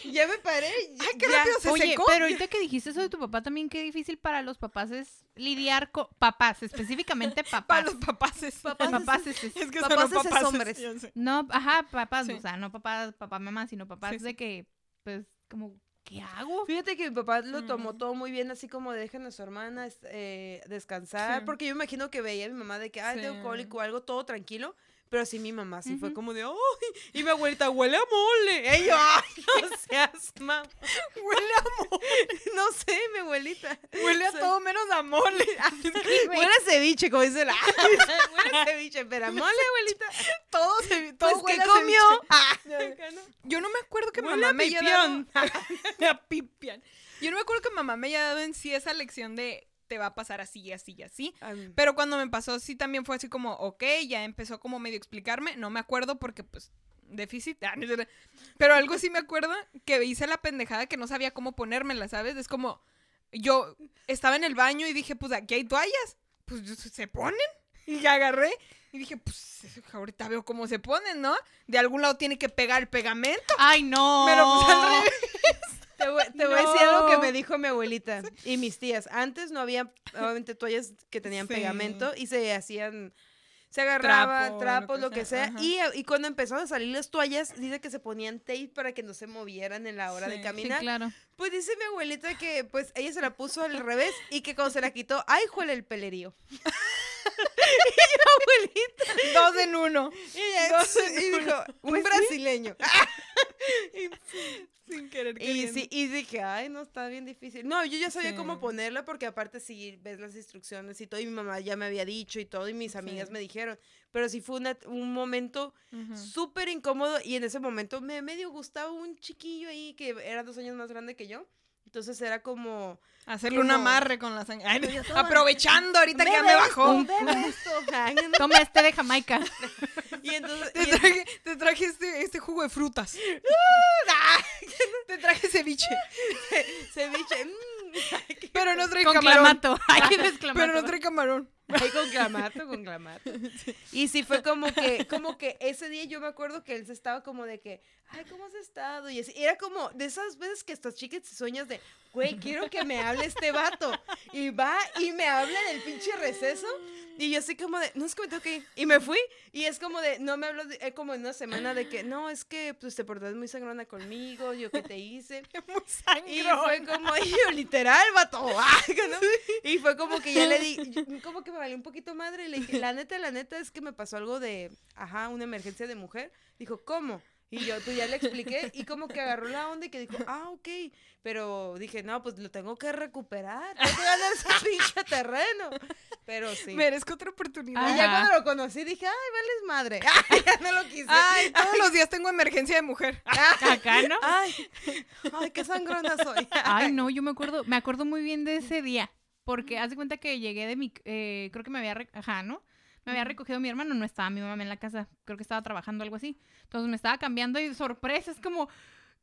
ya me paré. Ay, qué ya. rápido se Oye, secó. pero ahorita que dijiste eso de tu papá, también qué difícil para los papás es lidiar con papás, específicamente Para papás. los papás. es- Papás papás es- Es que Papás son hombres. ya. No, ajá, papás, Sí. o sea, no papás, papá, mamá, sino papás Sí, sí. de que, pues, como, ¿qué hago? Fíjate que mi papá lo tomó Mm. todo muy bien, así como dejen a su hermana eh, descansar, Sí. porque yo imagino que veía a mi mamá de que, ay, tengo Sí. cólico o algo, todo tranquilo, pero sí mi mamá sí fue Ujú. como de, ay, y mi abuelita huele a mole, y yo, ay, no seas mamá, Huele a, no sé, mi abuelita, huele a Sí. todo menos a mole. Güey. huele a ceviche, como dice la, huele a ceviche, pero a mole, abuelita, todo se todo pues, huele ¿qué a comió? ¿no? Yo no me acuerdo que Huele mamá a me haya dado... a pipián. Yo no me acuerdo que mamá me haya dado en sí esa lección de te va a pasar así y así y así. Ay, Pero cuando me pasó, sí también fue así como, ok, ya empezó como medio a explicarme. No me acuerdo porque, pues, déficit. Ah. Pero algo sí me acuerdo que hice la pendejada que no sabía cómo ponérmela, ¿sabes? Es como, yo estaba en el baño y dije, pues aquí hay toallas. Pues se ponen. Y agarré y dije, pues ahorita veo cómo se ponen, ¿no? De algún lado tiene que pegar el pegamento. Ay, no. Me lo puse al revés. Te voy, te voy a decir algo que me dijo mi abuelita y mis tías. Antes no había, obviamente, toallas que tenían Sí. pegamento y se hacían, se agarraban Trapo, trapos, lo que sea. Y, y cuando empezaron a salir las toallas, dice que se ponían tape para que no se movieran en la hora Sí. de Sí, Sí, caminar. claro. Pues dice mi abuelita que pues ella se la puso al revés y que cuando se la quitó, ¡ay, juele el pelerío! Y yo, abuelita, Dos en uno. y, ella, Dos en y uno. dijo, un Pues sí. brasileño. Sin querer Y, sí, y dije, ay, no, está bien difícil. No, yo ya sabía Sí. cómo ponerla porque aparte sí ves las instrucciones y todo, y mi mamá ya me había dicho y todo, y mis amigas me dijeron. Pero sí fue una- un momento súper incómodo y en ese momento me medio gustaba un chiquillo ahí que era dos años más grande que yo. Entonces era como... Hacerle un amarre con la sangre. Ay, Yo toma. Aprovechando ahorita que ya "Bebe me bajó. esto, bebe esto". Ay, no. Toma este de Jamaica. y entonces... Te y- traje, te traje este, este jugo de frutas. te traje ceviche. ceviche. mm, Pero no trae Con camarón. clamato. Ay. Pero no trae camarón. Ay, con clamato, con clamato. Y sí fue como que, como que ese día yo me acuerdo que él se estaba como de que, ay, ¿cómo has estado? Y así, era como de esas veces que estas chicas sueñas de, güey, quiero que me hable este vato. Y va y me habla del pinche receso. Y yo así como de, no es que me tengo que ir. Y me fui. Y es como de, no me hablo de, eh, como en una semana de que, no, es que pues te portaste muy sangrona conmigo, yo qué te hice. Muy Y sangrón. fue como, y yo, literal, vato. ah, ¿no? Y fue como que ya le di, como que me valió un poquito madre. Y le dije, la neta, la neta es que me pasó algo de, ajá, una emergencia de mujer. Dijo, ¿cómo? Y yo, tú ya le expliqué. Y como que agarró la onda y que dijo, ah, ok. Pero dije, no, pues lo tengo que recuperar. Tengo que ganar ese pinche terreno. Pero sí. Merezco otra oportunidad. Y ya cuando lo conocí dije, ay, vales madre. Ay, ya no lo quise. Ay, todos los días tengo emergencia de mujer. Acá, ¿no? Ay, ay, qué sangrona soy. Ay, no, yo me acuerdo, me acuerdo muy bien de ese día. Porque haz de cuenta que llegué de mi, eh, creo que me había, ajá, ¿no? Me había recogido mi hermano, no estaba mi mamá en la casa, creo que estaba trabajando algo así. Entonces me estaba cambiando y sorpresa, es como,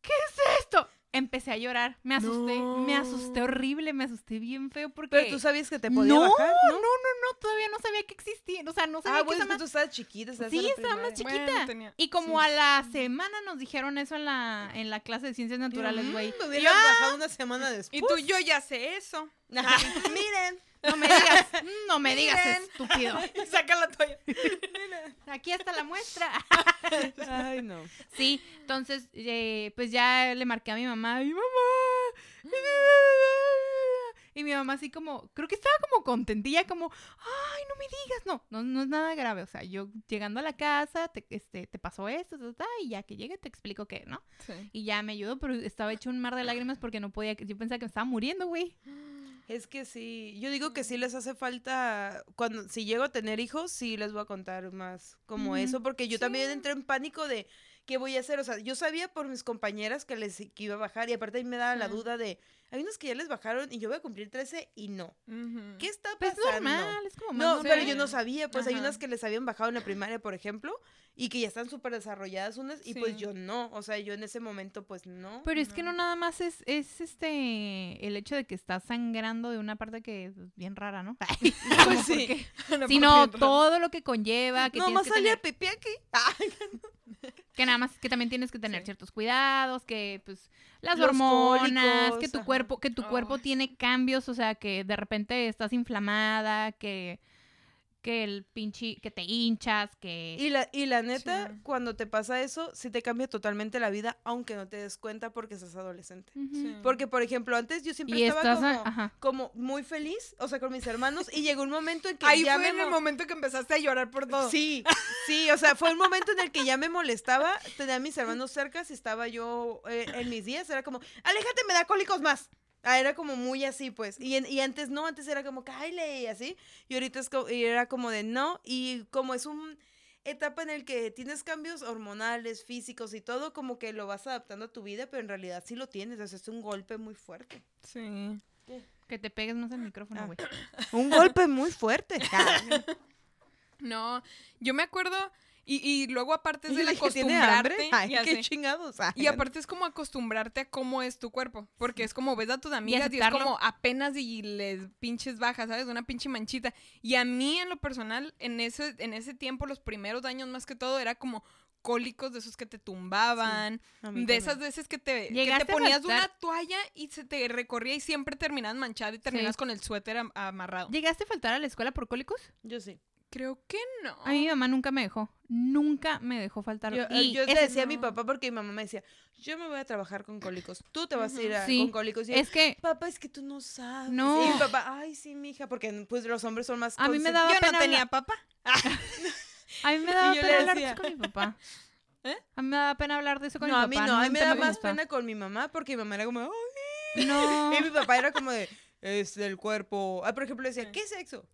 ¿qué es esto? Empecé a llorar, me asusté, me asusté horrible, me asusté bien feo porque... Pero tú sabías que te podía no, bajar, no, ¿no? no, no, todavía no sabía que existía, o sea, no sabía Ah, que bueno, tú estabas chiquita. estabas Sí, estaba más chiquita. Bueno, tenía- Y como sí. a la semana nos dijeron eso en la, en la clase de ciencias naturales, güey. Mm, hubieras "Ah, bajado una semana después. Y tú, yo ya sé eso. Miren. No me digas, no me digas, Miren. estúpido. Y saca la toalla. Aquí está la muestra. Ay, no. Sí, entonces, eh, pues ya le marqué a mi mamá, y mamá. Y mi mamá así como, creo que estaba como contentilla, como, ay, no me digas, no, no, no es nada grave. O sea, yo llegando a la casa, te, este, te pasó esto, ta, ta, y ya que llegue te explico qué, ¿no? Sí. Y ya me ayudó, pero estaba hecho un mar de lágrimas porque no podía, yo pensaba que me estaba muriendo, güey. Es que sí, yo digo que sí les hace falta, cuando si llego a tener hijos, sí les voy a contar más como eso, porque yo también entré en pánico de qué voy a hacer, o sea, yo sabía por mis compañeras que les que iba a bajar y aparte ahí me daba la duda de, hay unos que ya les bajaron y yo voy a cumplir 13 y no. ¿Qué está Pues pasando? normal, es como más No, pero yo no sabía, pues hay unas que les habían bajado en la primaria, por ejemplo, y que ya están súper desarrolladas unas, y pues yo no, o sea, yo en ese momento pues no. Pero es que no nada más es, es este el hecho de que estás sangrando de una parte que es bien rara, ¿no? Pues sí. Sino todo lo que conlleva, que No, más salía pipí aquí. Que nada más que también tienes que tener Sí. ciertos cuidados, que pues las Los hormonas, cólicos, que tu ajá. cuerpo, que tu cuerpo tiene cambios, o sea, que de repente estás inflamada, que que el pinche que te hinchas, que Y la, y la neta, Sí. cuando te pasa eso, sí te cambia totalmente la vida, aunque no te des cuenta porque estás adolescente. Sí. Porque, por ejemplo, antes yo siempre y estaba a- como, como muy feliz, o sea, con mis hermanos, y llegó un momento en que Ahí ya fue me en el mo- momento que empezaste a llorar por todo. Sí, sí, o sea, fue un momento en el que ya me molestaba, tenía a mis hermanos cerca, si estaba yo eh, en mis días, era como, aléjate, me da cólicos más. Ah, era como muy así, pues. Y, en- y antes no, antes era como, cáile, y así. Y ahorita es co- y era como de no. Y como es un etapa en el que tienes cambios hormonales, físicos y todo, como que lo vas adaptando a tu vida, pero en realidad sí lo tienes. O sea, es un golpe muy fuerte. Sí. Que te pegues más al micrófono, Ah. güey. Un golpe muy fuerte. No, yo me acuerdo, y, y luego aparte es Y el acostumbrarte. Ay, qué chingados. Ay, Y aparte es como acostumbrarte a cómo es tu cuerpo. Porque es como ves a tus amigas y, es aceptarlo. como apenas y les pinches bajas, ¿sabes? Una pinche manchita. Y a mí, en lo personal, en ese, en ese tiempo, los primeros años más que todo, era como, cólicos de esos que te tumbaban, de esas veces que te, que ¿Llegaste te a ponías una toalla y se te recorría y siempre terminas manchado y terminas Sí. con el suéter am- amarrado. ¿Llegaste a faltar a la escuela por cólicos? Yo sí. Creo que no. A mi mamá nunca me dejó. Nunca me dejó faltar. Yo, y yo le decía a mi no. papá porque mi mamá me decía, yo me voy a trabajar con cólicos, tú te vas a ir a- Sí, con cólicos. Y yo, es que papá, es que tú no sabes. No. Y mi papá, ay, sí, mija, porque pues los hombres son más A mí me daba Yo pena no tenía hablar- papá. A mí me daba pena hablar de decía- eso con mi papá. ¿Eh? A mí me daba pena hablar de eso con No, mi a mí papá. no, a mí me nunca da más pena con mi mamá porque mi mamá era como, ay. No. Y mi papá era como de, es del cuerpo. Ah, por ejemplo, decía. ¿qué sexo?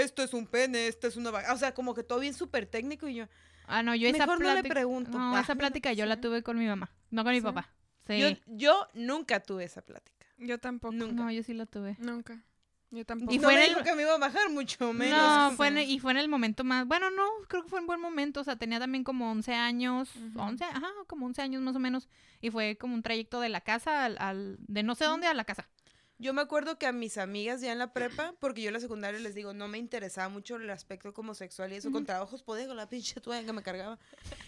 Esto es un pene, esto es una vaga. O sea, como que todo bien súper técnico y yo. Ah, no, yo esa Mejor no le plática. pregunto. No, Ah. esa plática yo la tuve con mi mamá, no con mi Sí. papá. Sí. Yo, yo nunca tuve esa plática. Yo tampoco. Nunca. No, yo sí la tuve. Nunca. Yo tampoco. Y no fue me en dijo el- que me iba a bajar mucho menos. No, fue en el- y fue en el momento más. Bueno, no, creo que fue en buen momento. O sea, tenía también como 11 años. Ujú. 11, ajá, como 11 años más o menos. Y fue como un trayecto de la casa al. al- de no sé dónde a la casa. Yo me acuerdo que a mis amigas ya en la prepa, porque yo en la secundaria les digo, no me interesaba mucho el aspecto como sexual y eso, con trabajos podía con la pinche toalla que me cargaba.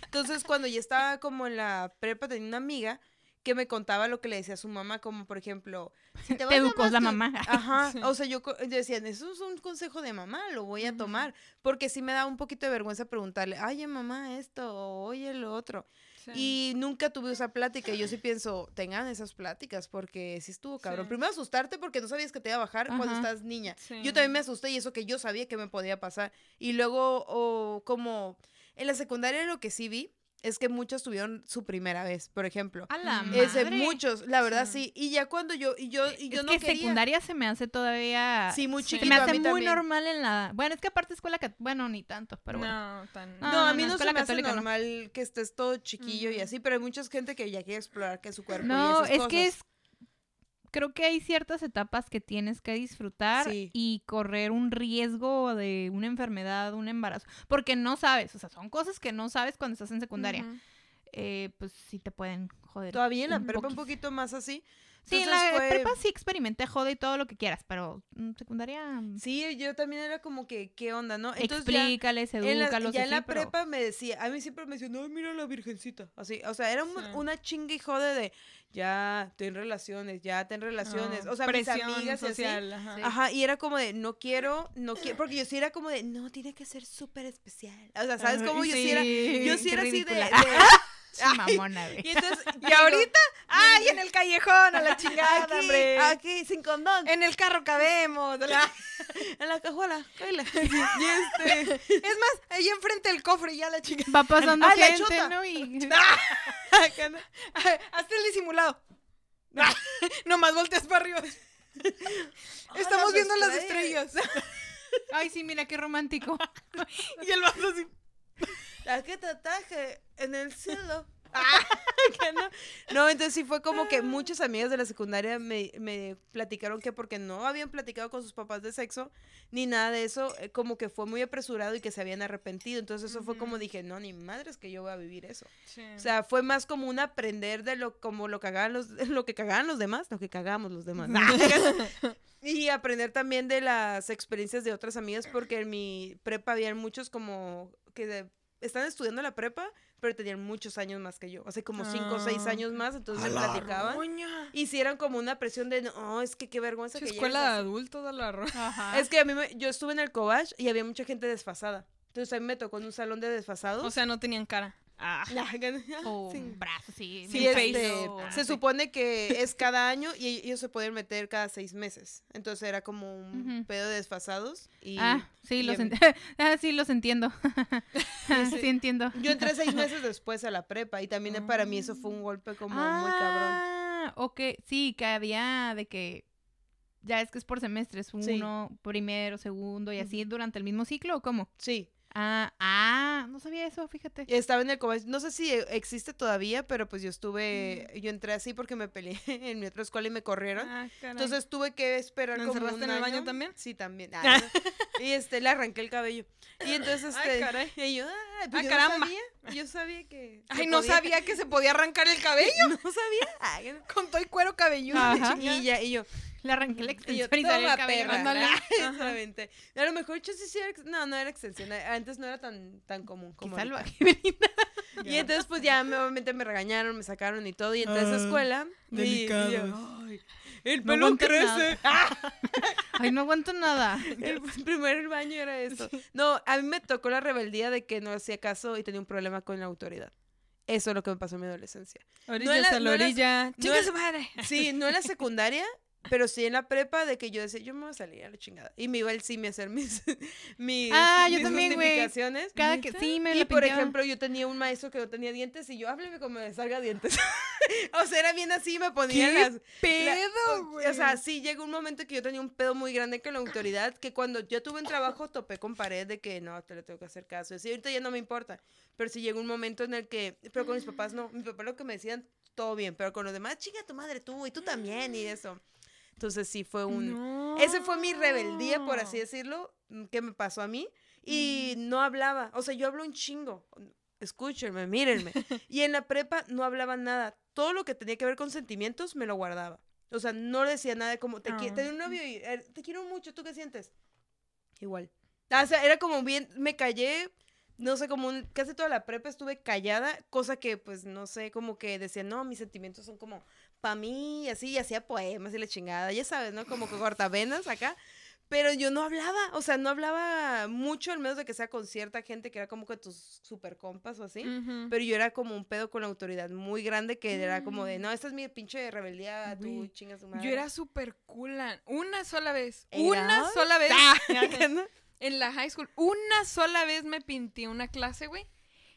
Entonces, cuando ya estaba como en la prepa, tenía una amiga que me contaba lo que le decía a su mamá, como por ejemplo, si te, vas Te a educó la mamá. Ajá, Sí. o sea, yo, yo decía, eso es un consejo de mamá, lo voy a tomar, porque sí me da un poquito de vergüenza preguntarle, oye mamá esto, o oye lo otro. Sí. Y nunca tuve esa plática. Y yo sí pienso, tengan esas pláticas porque sí estuvo cabrón. Sí. Primero asustarte porque no sabías que te iba a bajar cuando estás niña. Sí. Yo también me asusté y eso que yo sabía que me podía pasar. Y luego, o como en la secundaria lo que sí vi es que muchos tuvieron su primera vez, por ejemplo. A la Mm. madre. Ese, muchos, la verdad Sí. sí. Y ya cuando yo, y yo, y yo es no que quería. secundaria se me hace todavía. Sí, muy chiquito. se me a hace mí muy también. normal en la. Bueno, es que aparte escuela. cat- Bueno, ni tanto, pero bueno. No, tan. No, No, a mí no, no, se me hace normal que estés todo chiquillo y así, pero hay mucha gente que ya quiere explorar que su cuerpo y No, esas es que es. Creo que hay ciertas etapas que tienes que disfrutar Sí. y correr un riesgo de una enfermedad, un embarazo. Porque no sabes, o sea, son cosas que no sabes cuando estás en secundaria. Eh, pues sí te pueden joder. Todavía en la un prepa un poquito más así. Sí, en la fue- prepa sí experimenté jode y todo lo que quieras, pero mm, secundaria. mm, Sí, yo también era como que, ¿qué onda, no? Entonces ya, explícales, en la, edúcalos. ya en la pero- prepa me decía, a mí siempre me decía, no, mira la virgencita. Así, o sea, era un- Sí. una chinga y jode de, ya, ten relaciones, ya, ten relaciones. No, o sea, mis amigas y así. social. ajá. Sí. Ajá, y era como de, no quiero, no quiero, porque yo sí era como de, no, tiene que ser súper especial. O sea, ¿sabes cómo? Yo sí era, yo sí era así de... de- Sí, Ay, mamona, güey. y entonces, Y ahorita, ¡ay, en el callejón, a la chingada, aquí, hombre! aquí, sin condón, En el carro cabemos. la- en la cajuela. Y este... Es más, ahí enfrente del cofre ya la chingada. Va pasando ¡Ay, la gente, chota! ¿no? Y... ¿no? Hazte el disimulado. Nomás volteas para arriba. Estamos viendo las estrellas. estrellas. Ay, sí, mira qué romántico. Y el vaso así. ¿A qué tatuaje? En el cielo. Que no. No, entonces sí fue como que muchas amigas de la secundaria me, me platicaron que porque no habían platicado con sus papás de sexo ni nada de eso, eh, como que fue muy apresurado y que se habían arrepentido. Entonces eso fue como dije, no, ni madres que yo voy a vivir eso. O sea, fue más como un aprender de lo como lo cagaban los lo que cagaban los demás, lo que cagamos los demás. y aprender también de las experiencias de otras amigas porque en mi prepa habían muchos como que de- están estudiando la prepa, pero tenían muchos años más que yo, hace como cinco o seis Ah, años más, entonces A me la platicaban. Si eran como una presión de, no, es que qué vergüenza que escuela de así". adultos de la. Ajá. Es que a mí me- yo estuve en el Cobach y había mucha gente desfasada. Entonces a mí me tocó en un salón de desfasados. O sea, no tenían cara. Ah. O Sí. este, se supone que es cada año y ellos se pueden meter cada seis meses. Entonces era como un pedo de desfasados. Y Ah, sí, y los, ah, sí, los entiendo. sí. sí, entiendo. Yo entré seis meses después a la prepa y también para mí eso fue un golpe como muy cabrón. Ah, ok, sí, que había de que ya es que es por semestres, uno, primero, segundo y así durante el mismo ciclo o cómo? Sí, Ah, ah, no sabía eso, fíjate. estaba en el Cobach. No sé si existe todavía, pero pues yo estuve, yo entré así porque me peleé en mi otra escuela y me corrieron. Ah, caray. Entonces tuve que esperar ¿Lo como encerraste un en el baño año. también? Sí, también. Ah, no. y este, le arranqué el cabello. Y entonces, Ay, este, caray. y yo, ay, pues Ah, yo caramba. no sabía, yo sabía que. Ay, no sabía que se podía arrancar el cabello No sabía. Ay, con todo y cuero cabelludo. Y ya, y yo, Le arranqué la y yo, extensión y salió el toma, cabello. perra. Exactamente. A lo mejor yo sí, sí era no, no era extensión. a- Antes no era tan, tan común como Belinda. Y entonces, pues ya me- obviamente me regañaron, me sacaron y todo. Y entré a esa Ah, escuela. y- y yo. "Ay, el No pelo crece. Ay, no aguanto nada. El primer baño era eso. No, a mí me tocó la rebeldía de que no hacía caso y tenía un problema con la autoridad. Eso es lo que me pasó en mi adolescencia. Orillas en la- a la no la- orilla. no ¡Chinga en- su madre! Sí, no en la secundaria, pero sí en la prepa de que yo decía, yo me voy a salir a la chingada. Y me iba el CIMI a hacer mis, mis, Ah, yo mis también, güey. justificaciones. Cada que sí me Y la por ejemplo, yo tenía un maestro que no tenía dientes y yo, hábleme como me salga dientes. o sea, era bien así, me ponía ¿Qué las... la- pedo, güey? O sea, sí, llegó un momento que yo tenía un pedo muy grande con la autoridad, que cuando yo tuve un trabajo topé con pared de que no, te le tengo que hacer caso. Y así, ahorita ya no me importa. Pero sí llegó un momento en el que, pero con mis papás no, mi papá lo que me decían, todo bien, pero con los demás, chica tu madre tú y tú también y eso. Entonces sí fue un... No. Ese fue mi rebeldía, por así decirlo, mm, que me pasó a mí. Y no hablaba. O sea, yo hablo un chingo. Escúchenme, mírenme. Y en la prepa no hablaba nada. Todo lo que tenía que ver con sentimientos me lo guardaba. O sea, no decía nada de como, te Ah. quiero, tenía un novio y eh, te quiero mucho, ¿tú qué sientes? Igual. Ah, O sea, era como bien, me callé, no sé, como un- casi toda la prepa estuve callada, cosa que pues no sé, como que decía, no, mis sentimientos son como para mí, y así, y hacía poemas y la chingada, ya sabes, ¿no? Como que cortavenas acá. Pero yo no hablaba, o sea, no hablaba mucho, al menos de que sea con cierta gente que era como que tus super compas o así. Ujú. Pero yo era como un pedo con la autoridad muy grande que era como de, no, esta es mi pinche rebeldía, tú chingas tu madre. Yo era súper cool. Una sola vez. Una sola vez. ¿no? En la high school. Una sola vez me pinté una clase, güey.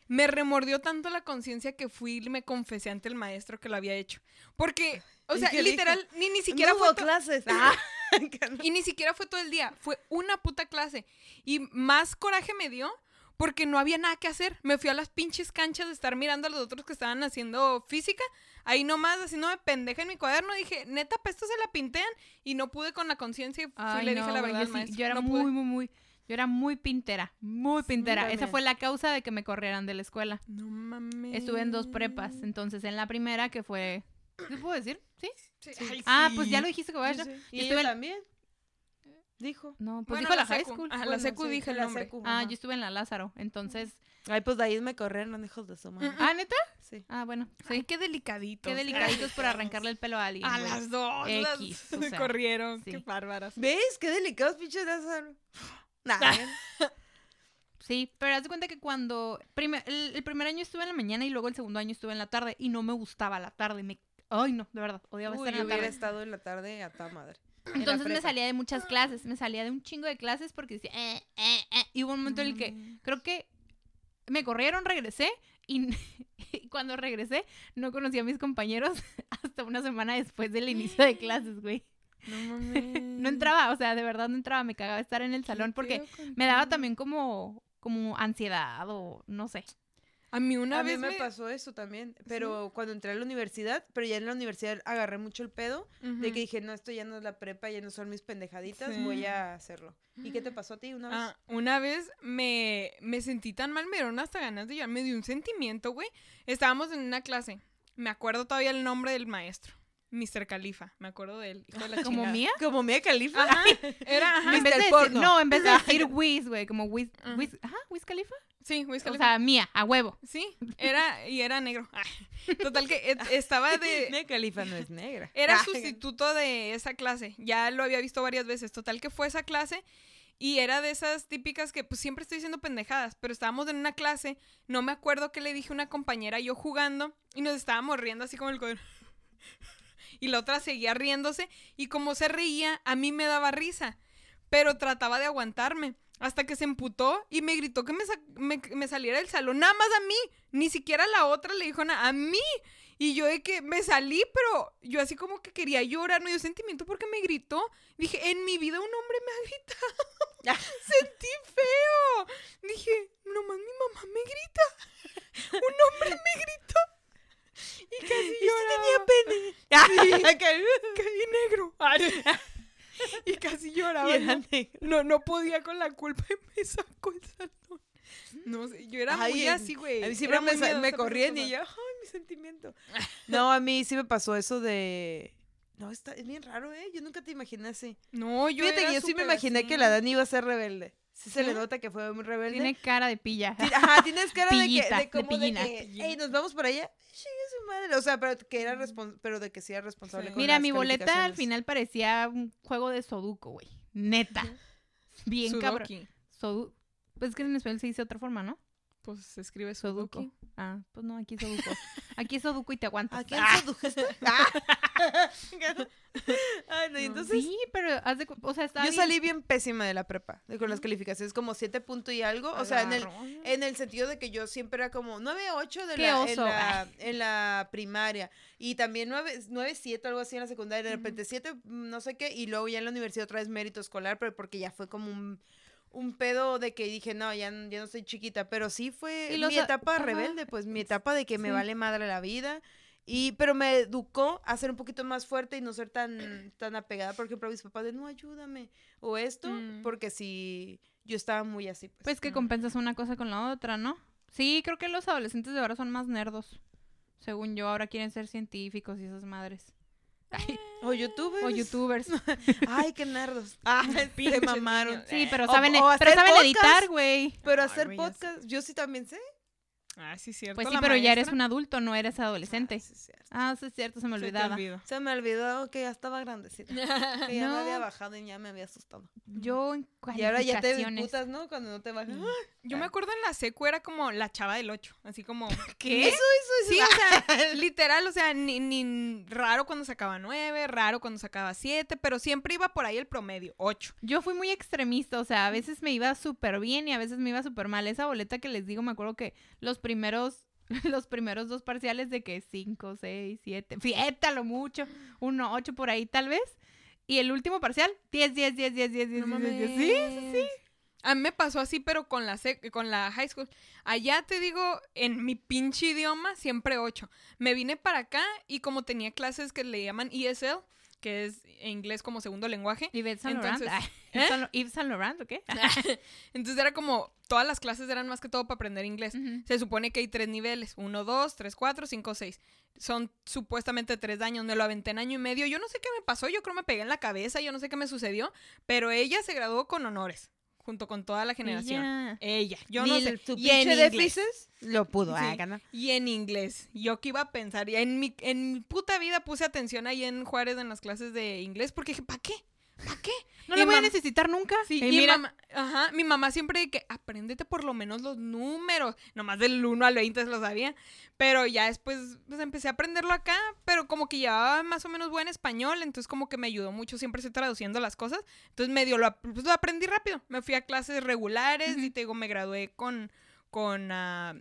Me remordió tanto la conciencia que fui y me confesé ante el maestro que lo había hecho. Porque, o ¿Y sea, dijo? literal, ni, ni siquiera No fue hubo clases. Ah. Y ni siquiera fue todo el día, fue una puta clase. Y más coraje me dio porque no había nada que hacer. Me fui a las pinches canchas de estar mirando a los otros que estaban haciendo física. Ahí nomás, haciéndome pendeja en mi cuaderno. Dije, neta, pa' esto se la pintean. Y no pude con la conciencia y fui Ay, le no, dije la verdad yo, al sí- maestro. yo era No muy, pude. muy, muy. Yo era muy pintera, muy pintera. Esa fue la causa de que me corrieran de la escuela. No mames. Estuve en dos prepas. Entonces, en la primera, que fue. ¿Qué puedo decir? ¿Sí? Sí, ay, Ah, pues ya lo dijiste que voy a Sí, hacer. sí. Y Estuve ella en- también. Dijo. No, pues Bueno, dijo la, high school. Ajá, la Bueno, secu sí, dije el la nombre. secu, Ah, ajá. yo estuve en la Lázaro. Entonces. Ay, pues de ahí me corrieron, hijos de su madre. Ah, ¿neta? Sí. Ah, bueno, Ay, sí. qué delicaditos. Qué delicaditos por arrancarle el pelo a alguien. A güey. las dos. las- X, o sea, corrieron. sí. Qué bárbaras. ¿Ves? Qué delicados pinches Lázaro. Nah, Sí, pero haz de cuenta que cuando. primer- el, el primer año estuve en la mañana y luego el segundo año estuve en la tarde y no me gustaba la tarde. Me, ay, no, de verdad, odiaba Uy, estar en la hubiera tarde. estado en la tarde a ta madre. Entonces me salía de muchas clases, me salía de un chingo de clases porque decía, eh, eh, eh. Y hubo un momento en el que creo que me corrieron, regresé y, y cuando regresé no conocí a mis compañeros hasta una semana después del inicio de clases, güey. No mames. No entraba, o sea, de verdad no entraba, me cagaba estar en el salón porque me daba también como, como ansiedad o no sé. A mí una a mí vez me, me pasó eso también, pero cuando entré a la universidad, pero ya en la universidad agarré mucho el pedo de que dije, no, esto ya no es la prepa, ya no son mis pendejaditas, Sí. voy a hacerlo. ¿Y qué te pasó a ti una vez? Ah, una vez me, me sentí tan mal, me dieron hasta ganas de llorar. Me dio un sentimiento, güey. Estábamos en una clase. Me acuerdo todavía el nombre del maestro. Mr. Califa. Me acuerdo de él. hijo de la ¿Como mía? Como Mia Khalifa. Ajá. Era, ajá. En vez de decir- no, en vez de decir Wiz, güey, como Wiz, Ajá. Wiz, ajá, Wiz Khalifa. Sí, Wiz O Khalifa. sea, mía, a huevo. sí, era, y era negro. Ay, Total que et- estaba de... Mia Khalifa no es negra. Era Ah, sustituto de esa clase. Ya lo había visto varias veces. Total que fue esa clase y era de esas típicas que pues siempre estoy diciendo pendejadas, pero estábamos en una clase, no me acuerdo qué le dije a una compañera yo jugando y nos estábamos riendo así como el. Y la otra seguía riéndose y como se reía, a mí me daba risa, pero trataba de aguantarme. Hasta que se emputó y me gritó que me, sa- me- me saliera del salón, nada más a mí, ni siquiera a la otra le dijo nada, a mí. Y yo de que me salí, pero yo así como que quería llorar, me dio sentimiento porque me gritó. Dije, en mi vida un hombre me ha gritado. Sentí feo. Dije, nomás mi mamá me grita. Un hombre me gritó. Y casi lloraba. tenía pene. Caí negro. Y casi lloraba. Y era No, negro. no, no podía con la culpa y me sacó el salón. No sé, yo era Ay, muy así, güey. A mí siempre me, me corrían y yo, ay, mi sentimiento. No, a mí sí me pasó eso de... No, está, es bien raro, ¿eh? Yo nunca te imaginé así. No, yo Fíjate que yo sí me imaginé así. que la Dani iba a ser rebelde. Sí se le nota que fue muy rebelde. Tiene cara de pilla. Ajá, tienes cara de que, Pillita, de como de pillina. que, "Ey, nos vamos por allá. Su madre. O sea, pero que era pero de que sí era responsable Sí. con Mira, las mi boleta al final parecía un juego de Sudoku, güey. Neta. Bien cabrón. Sudoku. Sodu Pues es que en español se dice de otra forma, ¿no? Pues se escribe Sudoku. Sudoku. Ah, pues no, aquí es Sudoku. aquí es Sudoku y te aguantas. ¿A quién Ah, sedujiste? Ah. Ay, no, y entonces sí, pero haz de o sea, está yo bien. salí bien pésima de la prepa, de con las calificaciones como siete punto y algo, o sea, en el en el sentido de que yo siempre era como 9 8 de la, en, la, en la primaria y también 9 9 7 algo así en la secundaria, de repente 7 no sé qué y luego ya en la universidad otra vez mérito escolar, pero porque ya fue como un un pedo de que dije, no, ya, ya no soy chiquita, pero sí fue mi etapa rebelde, pues mi etapa de que me vale madre la vida. Y, pero me educó a ser un poquito más fuerte y no ser tan, tan apegada, por ejemplo, a mis papás de no, ayúdame, o esto, Mm. porque si yo estaba muy así, pues. Pues que Mm. compensas una cosa con la otra, ¿no? Sí, creo que los adolescentes de ahora son más nerdos. Según yo, ahora quieren ser científicos y esas madres. Ay, O youtubers. o youtubers. Ay, qué nerdos. Ah, se mamaron. Sí, pero O- saben, o pero hacer saben podcast. editar, güey. Pero hacer podcast, yo sí también sé. Ah, sí, cierto. Pues sí, pero ya eres un adulto, no eres adolescente. Ah, sí, es cierto. Ah, sí cierto, se me olvidaba. olvidó. Se me olvidó que ya estaba grandecita. Que ya No. me había bajado y ya me había asustado. Yo en Y ahora ya te calificaciones. putas, ¿no? Cuando no te bajan. Mm. Yo me acuerdo en la secu era como la chava del 8, así como... ¿Qué? Eso, eso, Sí, eso. o sea, literal, o sea, ni, ni raro cuando sacaba 9, raro cuando sacaba 7, pero siempre iba por ahí el promedio, 8. Yo fui muy extremista, o sea, a veces me iba súper bien y a veces me iba súper mal. Esa boleta que les digo, me acuerdo que los primeros los primeros dos parciales de que 5, 6, 7, fiétalo mucho, 1, 8 por ahí tal vez. Y el último parcial, 10, 10, 10, 10, 10, 10, 10, 10, 10, 10, Sí, sí, A me pasó así, pero con la, sec con la high school. Allá te digo, en mi pinche idioma, siempre 8. Me vine para acá y como tenía clases que le llaman ESL, que es inglés como segundo lenguaje, Yves Saint Laurent. Entonces, ah, ¿eh? Yves Saint- Yves Saint Laurent, ¿o qué? entonces era como, todas las clases eran más que todo para aprender inglés. Se supone que hay tres niveles, 1, 2, 3, 4, 5, 6. Son supuestamente tres años, me lo aventé en año y medio. Yo no sé qué me pasó, yo creo me pegué en la cabeza, yo no sé qué me sucedió, pero ella se graduó con honores, junto con toda la generación. Ella. Ella, yo Ni no sé. Y en déficit lo pudo. Sí. ah. Y en inglés. Yo que iba a pensar. Y en mi, en mi puta vida puse atención ahí en Juárez en las clases de inglés porque dije, ¿para qué? ¿Para qué? No Y lo voy a necesitar nunca. Sí, Y y mira, mamá, ajá, mi mamá siempre de que apréndete por lo menos los números. Nomás del 1 al 20 se lo sabía. Pero ya después pues, empecé a aprenderlo acá, pero como que llevaba más o menos buen español, entonces como que me ayudó mucho, siempre estoy traduciendo las cosas. Entonces medio lo, pues, lo aprendí rápido. Me fui a clases regulares y Ujú. te digo, me gradué con, con ah,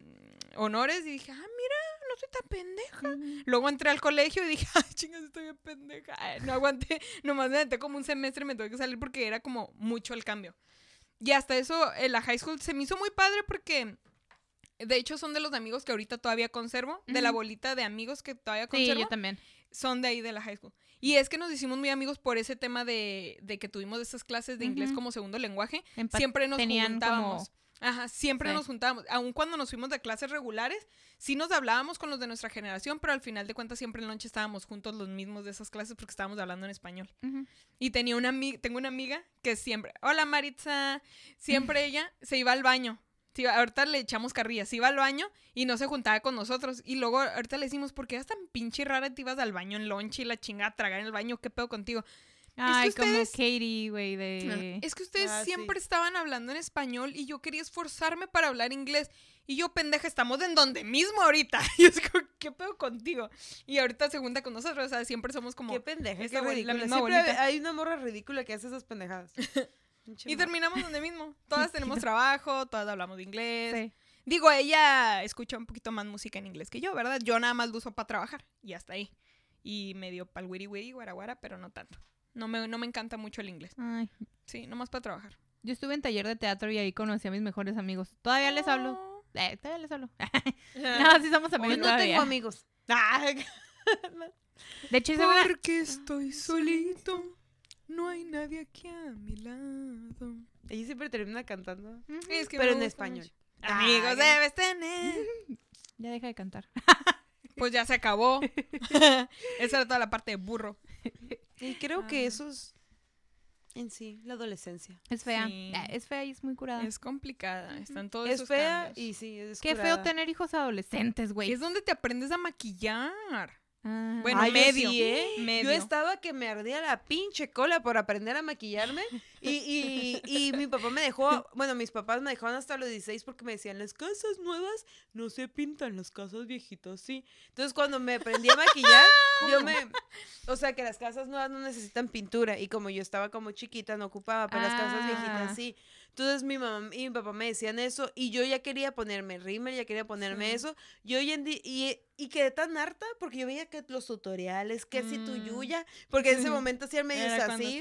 honores y dije, ah, mira, soy tan pendeja. Luego entré al colegio y dije, ay, chingas, estoy bien pendeja. Ay, no aguanté, nomás me aventé como un semestre y me tuve que salir porque era como mucho el cambio. Y hasta eso, en la high school se me hizo muy padre porque, de hecho, son de los amigos que ahorita todavía conservo, de la bolita de amigos que todavía Sí, conservo, yo también. son de ahí de la high school. Y es que nos hicimos muy amigos por ese tema de, de que tuvimos esas clases de inglés Ujú. como segundo lenguaje. Empa- Siempre nos juntábamos. como- Ajá, siempre Sí. nos juntábamos. Aun cuando nos fuimos de clases regulares, sí nos hablábamos con los de nuestra generación, pero al final de cuentas siempre en noche estábamos juntos los mismos de esas clases porque estábamos hablando en español. Y tenía una tengo una amiga que siempre, hola Maritza, siempre ella se iba al baño. Se iba- ahorita le echamos carrillas, se iba al baño y no se juntaba con nosotros. Y luego ahorita le decimos, ¿por qué eras tan pinche rara? Te ibas al baño en lunch y la chingada a tragar en el baño, ¿qué pedo contigo? Ay, como ustedes- Katie, güey, de... Es que ustedes Ah, sí. siempre estaban hablando en español y yo quería esforzarme para hablar inglés. Y yo, pendeja, estamos en donde mismo ahorita. Y es como, ¿qué pedo contigo? Y ahorita se junta con nosotros, o sea, siempre somos como... Qué pendeja, esa qué la misma Siempre bolita. hay una morra ridícula que hace esas pendejadas. Y terminamos donde mismo. Todas tenemos trabajo, todas hablamos de inglés. Sí. Digo, ella escucha un poquito más música en inglés que yo, ¿verdad? Yo nada más lo uso para trabajar y hasta ahí. Y medio pa'l wiri wiri, guaraguara, pero no tanto. No me, no me encanta mucho el inglés. Ay, Sí, nomás para trabajar. yo estuve en taller de teatro y ahí conocí a mis mejores amigos. Todavía les hablo. Eh, todavía les hablo. Ah. no, sí somos Yo amigos no todavía. tengo amigos. Ah, De hecho, Porque estoy solito, no hay nadie aquí a mi lado. Ella siempre termina cantando. Ujú. Es que Pero en español. mucho. Amigos Ay. debes tener. Ya deja de cantar. Pues ya se acabó. Esa era toda la parte de burro. Y creo que Ah. esos En sí, la adolescencia. Es fea. Sí. Eh, Es fea y es muy curada. Es complicada, están todos Es esos fea cambios. y sí, es Qué feo tener hijos adolescentes, güey. Es donde te aprendes a maquillar. Ah. Bueno, Ay, yo medio, sí, ¿eh? medio. Yo estaba que me ardía la pinche cola por aprender a maquillarme. Y, y, y mi papá me dejó, bueno, mis papás me dejaron hasta los 16 porque me decían, las casas nuevas no se pintan, las casas viejitas sí. Entonces cuando me aprendí a maquillar, yo me... O sea, que las casas nuevas no necesitan pintura. Y como yo estaba como chiquita, no ocupaba, pero las casas Ah. viejitas sí. Entonces mi mamá y mi papá me decían eso y yo ya quería ponerme rímel, ya quería ponerme Sí. eso. Y hoy en día, y, y quedé tan harta porque yo veía que los tutoriales, que si tu Mm. yuya, porque en ese Sí. momento hacían medios Era cuando así.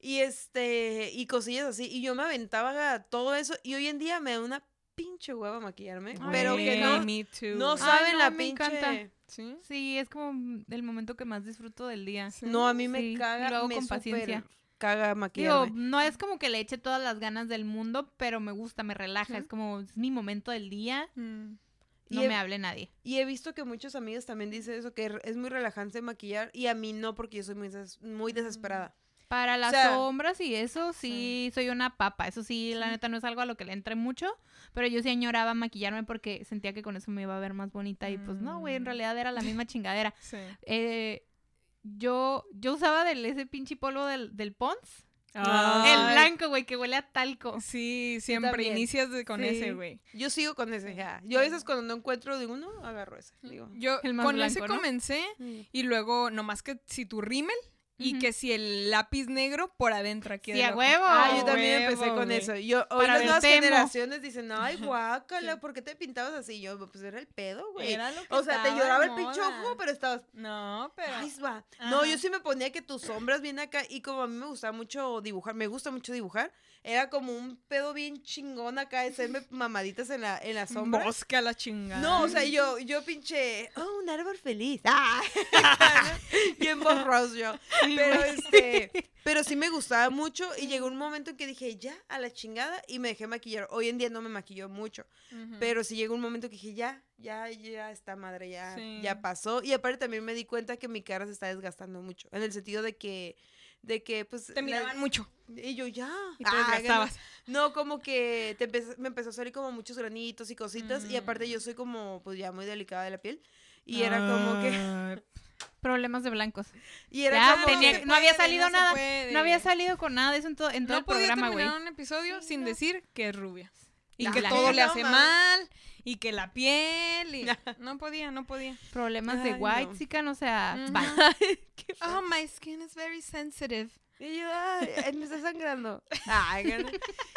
Y este, y cosillas así. Y yo me aventaba todo eso. Y hoy en día me da una pinche hueva maquillarme. Ay, pero que no, me too. no Ay, saben no, la me pinche. encanta. ¿Sí? Sí, es como el momento que más disfruto del día. Sí. No, a mí me Sí, y caga. lo hago me con paciencia. Caga Digo, no es como que le eche todas las ganas del mundo, pero me gusta, me relaja. Es como, es mi momento del día, Mm. no Y he- me hable nadie. Y he visto que muchos amigos también dicen eso, que es muy relajante maquillar. Y a mí no, porque yo soy muy, des- muy desesperada. Para las sea, sombras y eso, sí, soy una papa. Eso sí, la neta no es algo a lo que le entre mucho. Pero yo sí añoraba maquillarme porque sentía que con eso me iba a ver más bonita. Y pues no, güey, en Mm. realidad era la misma chingadera. Sí. Eh, yo, yo usaba del, ese pinche polvo del, del Pons. Ah. El blanco, güey, que huele a talco. Sí, siempre inicias de- con Sí. ese, güey. Yo sigo con ese. ya. Yo a veces cuando no encuentro de uno, agarro ese. Digo. Yo El más con ese comencé mm. y luego nomás que si tu rímel y que si el lápiz negro por adentro aquí Sí, a huevo. Ah, yo también empecé con eso. Yo, hoy Para las nuevas Temo. generaciones dicen, ay, guácala, Sí. ¿por qué te pintabas así? Yo, pues era el pedo, güey. Era lo que O sea, te lloraba el pinche ojo, pero estabas, No, pero ay, va. No, yo sí me ponía que tus sombras vienen acá y como a mí me gustaba mucho dibujar, me gusta mucho dibujar, era como un pedo bien chingón acá de hacerme mamaditas en la, en la sombra. Bosca la chingada. No, o sea, yo, yo pinche, oh, un árbol feliz. Ah, bien borroso yo. Pero este, pero sí me gustaba mucho y llegó un momento en que dije, ya, a la chingada y me dejé maquillar. Hoy en día no me maquillo mucho, pero sí llegó un momento que dije, ya, ya, ya esta madre ya, Sí. ya pasó. Y aparte también me di cuenta que mi cara se está desgastando mucho, en el sentido de que, de que, pues, te la- miraban mucho y yo ya. y te Ah, desgastabas. no, como que te empezó- me empezó a salir como muchos granitos y cositas. Y aparte Mm. yo soy como, pues ya muy delicada de la piel. Y era como que... Problemas de blancos. Y era Ya, como tenía- no había salido nada. No había salido con nada de eso en todo, en todo No el podía programa, güey. un episodio Sí, sin no. decir que es rubia. Y No, que la todo le hace mal. Y que la piel. Y... No podía, no podía. Problemas de Ay, white, chican, o sea. Qué Oh, my skin is very sensitive. Y yo, ay, me está sangrando. Ay,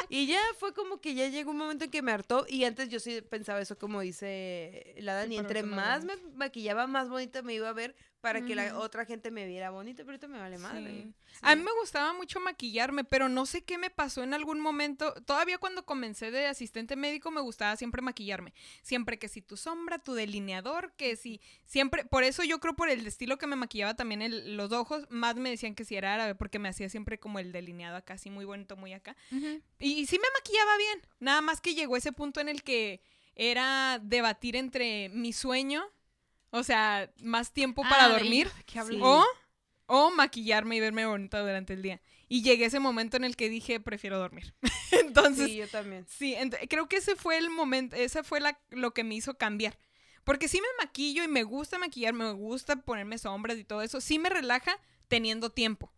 y ya fue como que ya llegó un momento en que me hartó. Y antes yo sí pensaba eso, como dice la Dani. Entre más me maquillaba, más bonita me iba a ver para que la otra gente me viera bonita. Pero ahorita me vale madre. Sí. Sí. A mí me gustaba mucho maquillarme, pero no sé qué me pasó en algún momento. Todavía cuando comencé de asistente médico me gustaba siempre maquillarme. Siempre que si tu sombra, tu delineador, que si siempre, por eso yo creo por el estilo que me maquillaba también el- los ojos, más me decían que si era árabe, porque me hacía siempre como el delineado acá, así muy bonito, muy acá. Ujú. Y, sí me maquillaba bien, nada más que llegó ese punto en el que era debatir entre mi sueño, o sea, más tiempo para Ah, dormir. O, o maquillarme y verme bonita durante el día. Y llegué a ese momento en el que dije, prefiero dormir. Entonces, Sí, sí, yo también. ent- creo que ese fue el momento, esa fue la, lo que me hizo cambiar. Porque sí me maquillo y me gusta maquillar, me gusta ponerme sombras y todo eso. Sí me relaja teniendo tiempo,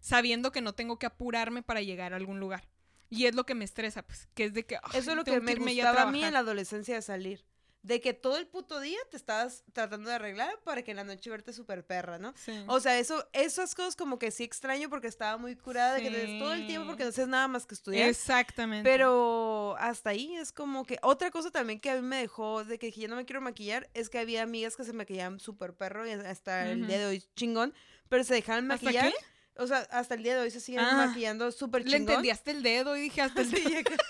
sabiendo que no tengo que apurarme para llegar a algún lugar. Y es lo que me estresa, pues, que es de que... ay, Eso es lo que me gustaba a mí en la adolescencia de salir. De que todo el puto día te estabas tratando de arreglar para que en la noche verte súper perra, ¿no? Sí. O sea, eso, esas cosas como que sí extraño porque estaba muy curada de que te des todo el tiempo porque no haces nada más que estudiar. Exactamente. Pero hasta ahí es como que otra cosa también que a mí me dejó de que dije, ya no me quiero maquillar es que había amigas que se maquillaban súper perro y hasta el día de hoy chingón, pero se dejaban ¿Hasta maquillar. qué? O sea, hasta el día de hoy se siguen Ah. maquillando súper Le chingón. entendí hasta el dedo y dije hasta el dedo.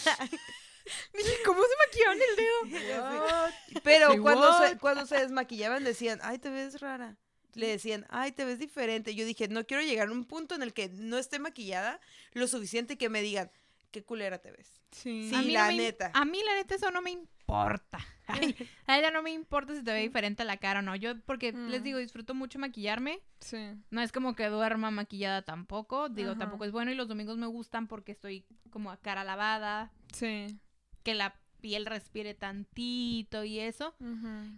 Dije, ¿cómo se maquillaban el dedo? Pero Sí, cuando se, cuando se desmaquillaban decían, ay, te ves rara. Le decían, ay, te ves diferente. Yo dije, no quiero llegar a un punto en el que no esté maquillada lo suficiente que me digan, qué culera te ves. Sí. Sí, A mí no la neta. A mí, la neta, eso no me importa. Ay, a ella no me importa si te ve diferente la cara o no. Yo, porque les Mm. digo, disfruto mucho maquillarme. Sí. No es como que duerma maquillada tampoco. Digo, Ajá. tampoco es bueno. Y los domingos me gustan porque estoy como a cara lavada. Sí. Que la piel respire tantito y eso.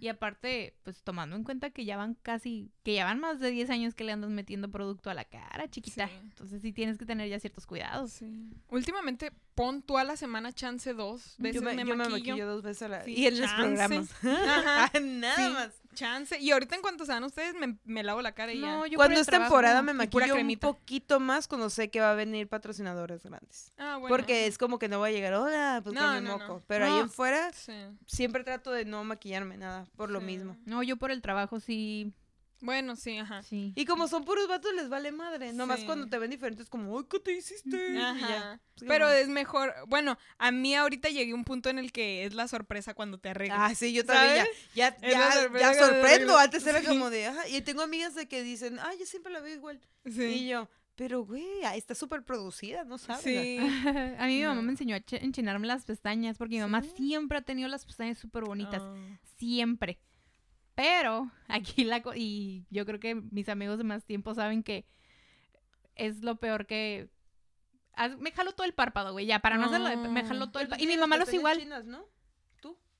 Y aparte, pues tomando en cuenta que ya van casi, que ya van más de 10 años que le andas metiendo producto a la cara, chiquita. Sí. Entonces sí tienes que tener ya ciertos cuidados. Sí. Últimamente pon tú a la semana chance dos veces Yo me, me, yo me maquillo. maquillo dos veces a la... Sí, y en los programas. Ajá. Nada más. Chance. Y ahorita en cuanto se van ustedes, me, me lavo la cara y No, ya. yo Cuando es temporada me maquillo un poquito más cuando sé que va a venir patrocinadores grandes. Ah, bueno. Porque es como que no voy a llegar, hola, pues No, con mi no, moco. no. Pero ahí en fuera Sí. siempre trato de no maquillarme nada, por lo mismo. No, yo por el trabajo sí. Bueno, sí, ajá. Sí. Y como son puros vatos, les vale madre. Nomás Sí. cuando te ven diferentes, como, ay, ¿qué te hiciste? Y ya. Ajá. Es Pero es mejor. Bueno, a mí ahorita llegué a un punto en el que es la sorpresa cuando te arreglas. Ah, sí, yo también ya, ya, sorpresa sorprendo. Antes era Sí. como de, ajá. Y tengo amigas de que dicen, ay, yo siempre la veo igual. sí. Y yo, pero güey, está súper producida, ¿no sabes? Sí. a mí mi mamá No. me enseñó a enchinarme las pestañas porque mi mamá ¿Sí? siempre ha tenido las pestañas súper bonitas. Ah. Siempre. Pero aquí la... Y yo creo que mis amigos de más tiempo saben que es lo peor que... Me jalo todo el párpado, güey, ya, para no hacerlo, de- me Ah. jalo todo el párpado. Y mi mamá los igual. chinas, ¿no?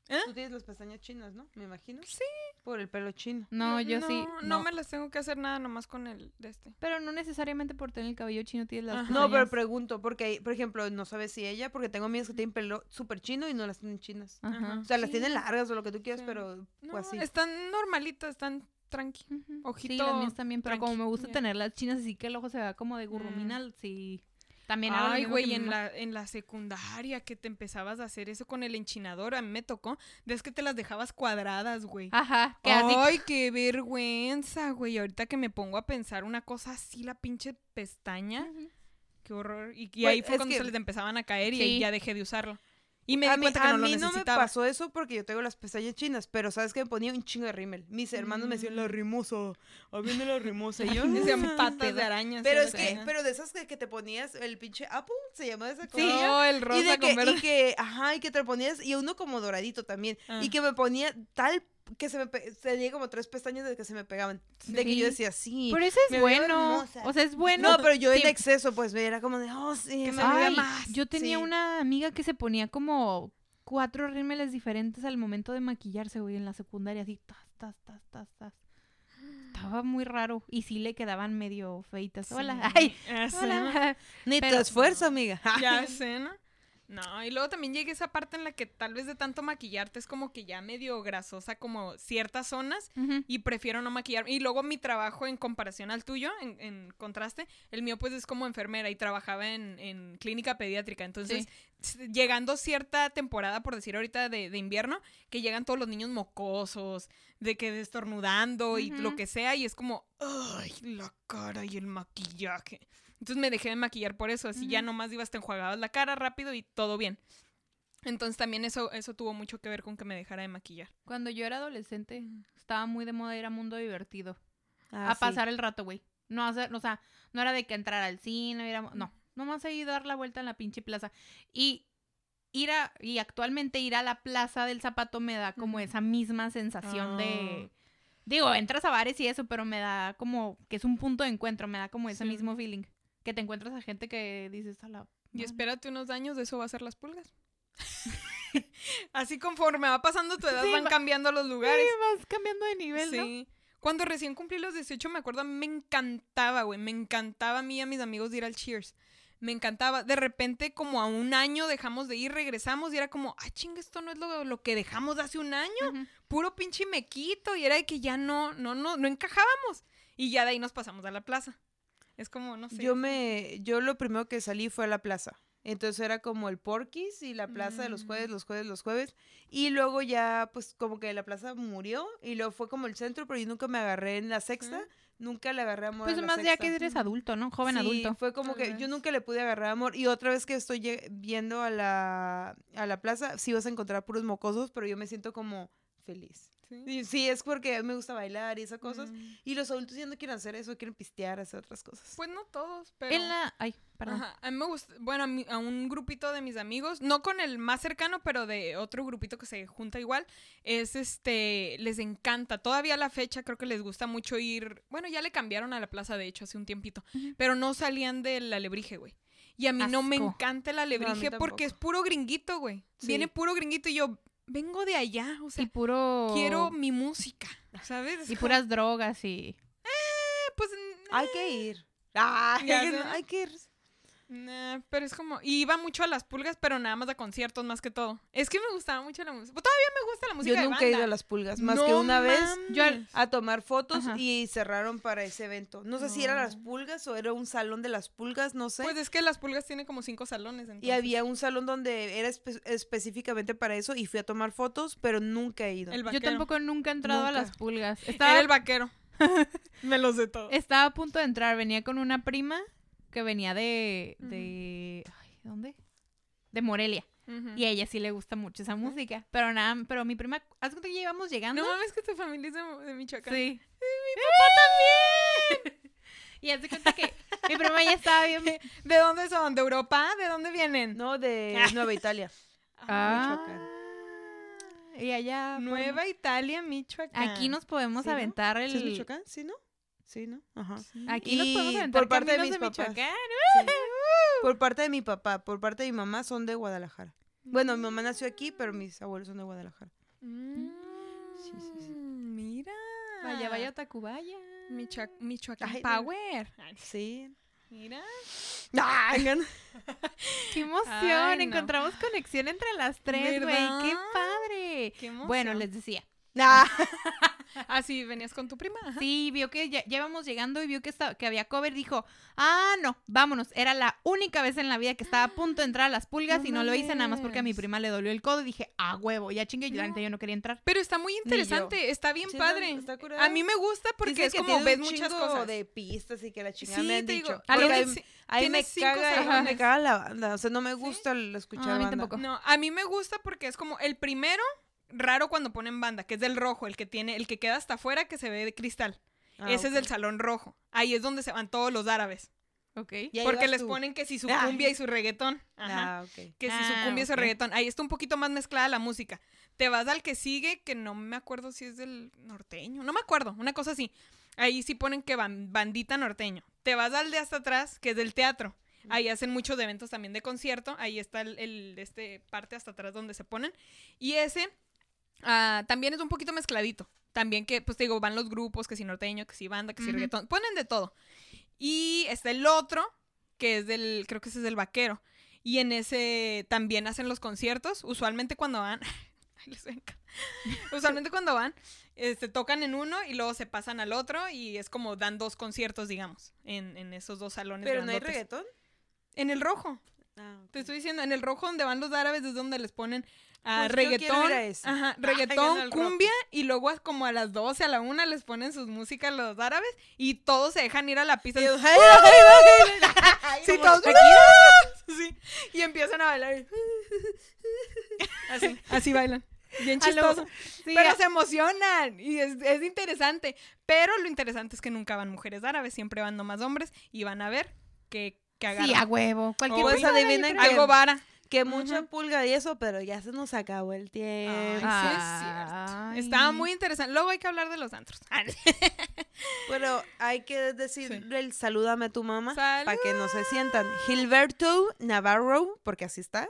¿Tú? ¿Eh? Tú tienes las pestañas chinas, ¿no? Me imagino. Sí. Por el pelo chino. No, yo sí. No, me las tengo que hacer nada nomás con el de este. Pero no necesariamente por tener el cabello chino tienes las Ajá. No, pero pestañas. pregunto, porque, por ejemplo, no sabes si ella, porque tengo amigas que tienen pelo súper chino y no las tienen chinas. Ajá. O sea, las Sí. tienen largas o lo que tú quieras, Sí. pero No, pues así. están normalitas, están tranqui. Ujú. Sí, Ojito las mías también, pero como me gusta ya. tener las chinas así que el ojo se vea como de gurrumina, sí. También lo Ay, güey, en la, en la secundaria que te empezabas a hacer eso con el enchinador, a mí me tocó. Ves que te las dejabas cuadradas, güey. Ajá, que así. Ay, qué vergüenza, güey. Ahorita que me pongo a pensar una cosa así, la pinche pestaña. Qué horror. Y, y Pues, ahí fue cuando que- se les empezaban a caer y Sí. ahí ya dejé de usarlo. Y me a di mí, cuenta que a no lo mí no me pasó eso porque yo tengo las pestañas chinas, pero sabes que me ponía un chingo de rímel. Mis hermanos me decían, la rimosa, ahí viene la rimosa. Y yo, Decían "Ah". patas de araña. Pero es que, pero de esas que, que te ponías, el pinche Apple, se llama esa cosa. Sí, oh, el y rosa de con que, verde. y que, ajá, y que te lo ponías, y uno como doradito también. Ah. Y que me ponía tal que se me pe- tenía como tres pestañas de que se me pegaban. De que yo decía, sí. Pero eso me es bueno. O sea, es bueno. no, pero yo en Sí. exceso, pues era como de, oh, sí, Que me se Ay, más. Yo tenía Sí. una amiga que se ponía como cuatro rímeles diferentes al momento de maquillarse, güey, en la secundaria, así, tas, tas, tas, tas, tas. Estaba muy raro. Y sí le quedaban medio feitas. Hola. Ay, sé, hola. Ni Pero- te esfuerzo, amiga. Ya sé, ¿no? No, y luego también llega esa parte en la que tal vez de tanto maquillarte es como que ya medio grasosa como ciertas zonas y prefiero no maquillarme. Y luego mi trabajo en comparación al tuyo, en, en contraste, el mío pues es como enfermera y trabajaba en, en clínica pediátrica. Entonces, llegando cierta temporada, por decir ahorita de, de invierno, que llegan todos los niños mocosos, de que estornudando y lo que sea, y es como, ay, la cara y el maquillaje. Entonces me dejé de maquillar por eso, así ya Ujú. nomás ibas te enjuagabas la cara rápido y todo bien. Entonces también eso, eso tuvo mucho que ver con que me dejara de maquillar. Cuando yo era adolescente, estaba muy de moda ir a Mundo Divertido. Ah, a sí. pasar el rato, güey. No hacer, o sea, no era de que entrar al cine, ir a- no, nomás ahí dar la vuelta en la pinche plaza. Y ir a, y actualmente ir a la plaza del zapato me da como esa misma sensación de, Ah. digo, entras a bares y eso, pero me da como, que es un punto de encuentro, me da como ese Sí. mismo feeling. Que te encuentras a gente que dices a la... Y madre". espérate unos años, de eso va a ser las pulgas. Así conforme va pasando tu edad Sí, van va- cambiando los lugares. Sí, vas cambiando de nivel, ¿no? Sí. Cuando recién cumplí los 18, me acuerdo, me encantaba, güey. Me encantaba a mí y a mis amigos de ir al Cheers. Me encantaba. De repente, como a un año dejamos de ir, regresamos y era como, ah, chinga, esto no es lo, lo que dejamos hace un año. Puro pinche mequito. Y era de que ya no, no, no, no encajábamos. Y ya de ahí nos pasamos a la plaza. Es como, no sé. Yo me, yo lo primero que salí fue a la plaza. Entonces era como el Porquis y la plaza de los jueves, Mm. los jueves, los jueves. Y luego ya, pues como que la plaza murió y luego fue como el centro, pero yo nunca me agarré en la sexta. Nunca le agarré amor Pues a la más ya sexta. que eres adulto, ¿no? Joven Sí, adulto. Fue como Tal que yo nunca le pude agarrar amor. Y otra vez que estoy viendo a la, a la plaza, sí vas a encontrar puros mocosos, pero yo me siento como feliz. Sí. Y sí, es porque a mí me gusta bailar y esas cosas. Mm. Y los adultos ya no quieren hacer eso, quieren pistear, hacer otras cosas. Pues no todos, pero... En la... Ay, perdón. Ajá, a mí me gusta, bueno, a, mi- a un grupito de mis amigos, no con el más cercano, pero de otro grupito que se junta igual, es este, les encanta, todavía a la fecha creo que les gusta mucho ir, bueno, ya le cambiaron a la plaza de hecho hace un tiempito, pero no salían del alebrije, güey. Y a mí no me encanta el alebrije porque es puro gringuito, güey. Sí. Viene puro gringuito y yo vengo de allá, o sea, y puro... quiero mi música, ¿sabes? Y puras drogas y... pues, Hay que ir. Ah, hay que- hay que ir. Nah, pero es como. Y iba mucho a las pulgas, pero nada más a conciertos más que todo. Es que me gustaba mucho la música. Todavía me gusta la música. Yo de nunca he ido banda. a las pulgas, más No que una vez mames. Yo al- a tomar fotos Ajá. y cerraron para ese evento. No sé si era las pulgas o era un salón de las pulgas, no sé. Pues es que las pulgas tienen como cinco salones. y había un salón donde era espe- específicamente para eso y fui a tomar fotos, pero nunca he ido. El Yo tampoco nunca he entrado a Nunca. las pulgas. Era Estaba, el vaquero. me lo sé todo. estaba a punto de entrar. Venía con una prima que venía de... de... Ay, ¿Dónde? De Morelia. Y a ella sí le gusta mucho esa música. Pero nada, pero mi prima... ¿Haz cuenta que ya íbamos llegando? No mames que tu familia es de, de Michoacán. Sí. mi papá también! y haz de cuenta que mi prima ya estaba bien... ¿De dónde son? ¿De Europa? ¿De dónde vienen? No, de Nueva Italia. Ah, Michoacán. Y allá... Nueva Italia, Michoacán. Aquí nos podemos ¿Sí, no? aventar el... ¿Sí es Michoacán? ¿Sí, no? Sí, ¿no? Ajá. Aquí nos podemos Y aventar por parte de mis papás. Michoacán. Por parte de mi papá, por parte de mi mamá son de Guadalajara. Bueno, mi mamá nació aquí, pero mis abuelos son de Guadalajara. Mm, Sí, sí, sí. Mira. Vaya, vaya, Tacubaya. Michoa- Michoacán Ay, Power. Ay, Sí. Mira. ¡Ay, gan- ¡Qué emoción! Ay, no. Encontramos conexión entre las tres, güey. ¡Qué padre! Qué. Bueno, les decía. Ah, Ah, sí, venías con tu prima. Ajá. Sí, vio que ya, ya íbamos llegando y vio que, estaba, que había cover. Dijo, ah, no, vámonos. Era la única vez en la vida que estaba a punto de entrar a las pulgas No y no lo hice nada más porque a mi prima le dolió el codo. Y dije, ah, huevo, ya chingue. Y la No. neta yo no quería entrar. Pero está muy interesante, está bien Sí, padre. está a mí me gusta porque es que como ves muchas cosas. de pistas y que la chingada Sí, me han te dicho. digo, a mí- ci- a mí tiene me caga, me caga la banda. O sea, no me gusta el escuchar a mí banda. tampoco. No, a mí me gusta porque es como el primero raro cuando ponen banda, que es del rojo, el que tiene, el que queda hasta afuera que se ve de cristal. Ah, Ese es del salón rojo. Ahí es donde se van todos los árabes. Ok. Porque les tú. ponen que si su Ay. cumbia y su reggaetón. Ajá. Ah, ok. Que si Ah, su cumbia y su reggaetón. Ahí está un poquito más mezclada la música. Te vas al que sigue, que no me acuerdo si es del norteño. No me acuerdo, una cosa así. Ahí sí ponen que van, bandita norteño. Te vas al de hasta atrás, que es del teatro. Ahí hacen muchos eventos también de concierto. Ahí está el, el- este parte hasta atrás donde se ponen. Y ese ah, también es un poquito mezcladito. También que, pues te digo, van los grupos, que si norteño, que si banda, que si Ujú. reggaetón. Ponen de todo. Y está el otro, que es del, creo que ese es del vaquero. Y en ese también hacen los conciertos. Usualmente cuando van, les. Usualmente cuando van, este, tocan en uno y luego se pasan al otro y es como dan dos conciertos, digamos, en, en esos dos salones. Pero no hay grandotes. reggaetón. En el rojo. Ah. Te estoy diciendo, en el rojo donde van los árabes es donde les ponen ah, Pues reggaetón, ir a ese. ajá, en reggaetón, cumbia y luego como a las 12, a la 1 les ponen sus músicas los árabes y todos se dejan ir a la pista. Y todos sí, y empiezan a bailar. Así, así bailan. Bien lo- chistoso. Sí, pero a- se emocionan y es, es interesante. Pero lo interesante es que nunca van mujeres árabes, siempre van nomás hombres y van a ver que, que agarran. sí, a huevo. Cualquier cosa, que- Algo vara. Que mucha Ujú. pulga y eso, pero ya se nos acabó el tiempo. Ay, sí es. Estaba muy interesante. Luego hay que hablar de los antros. Ah, Pero hay que decirle el salúdame a tu mamá para que no se sientan. Gilberto Navarro, porque así está.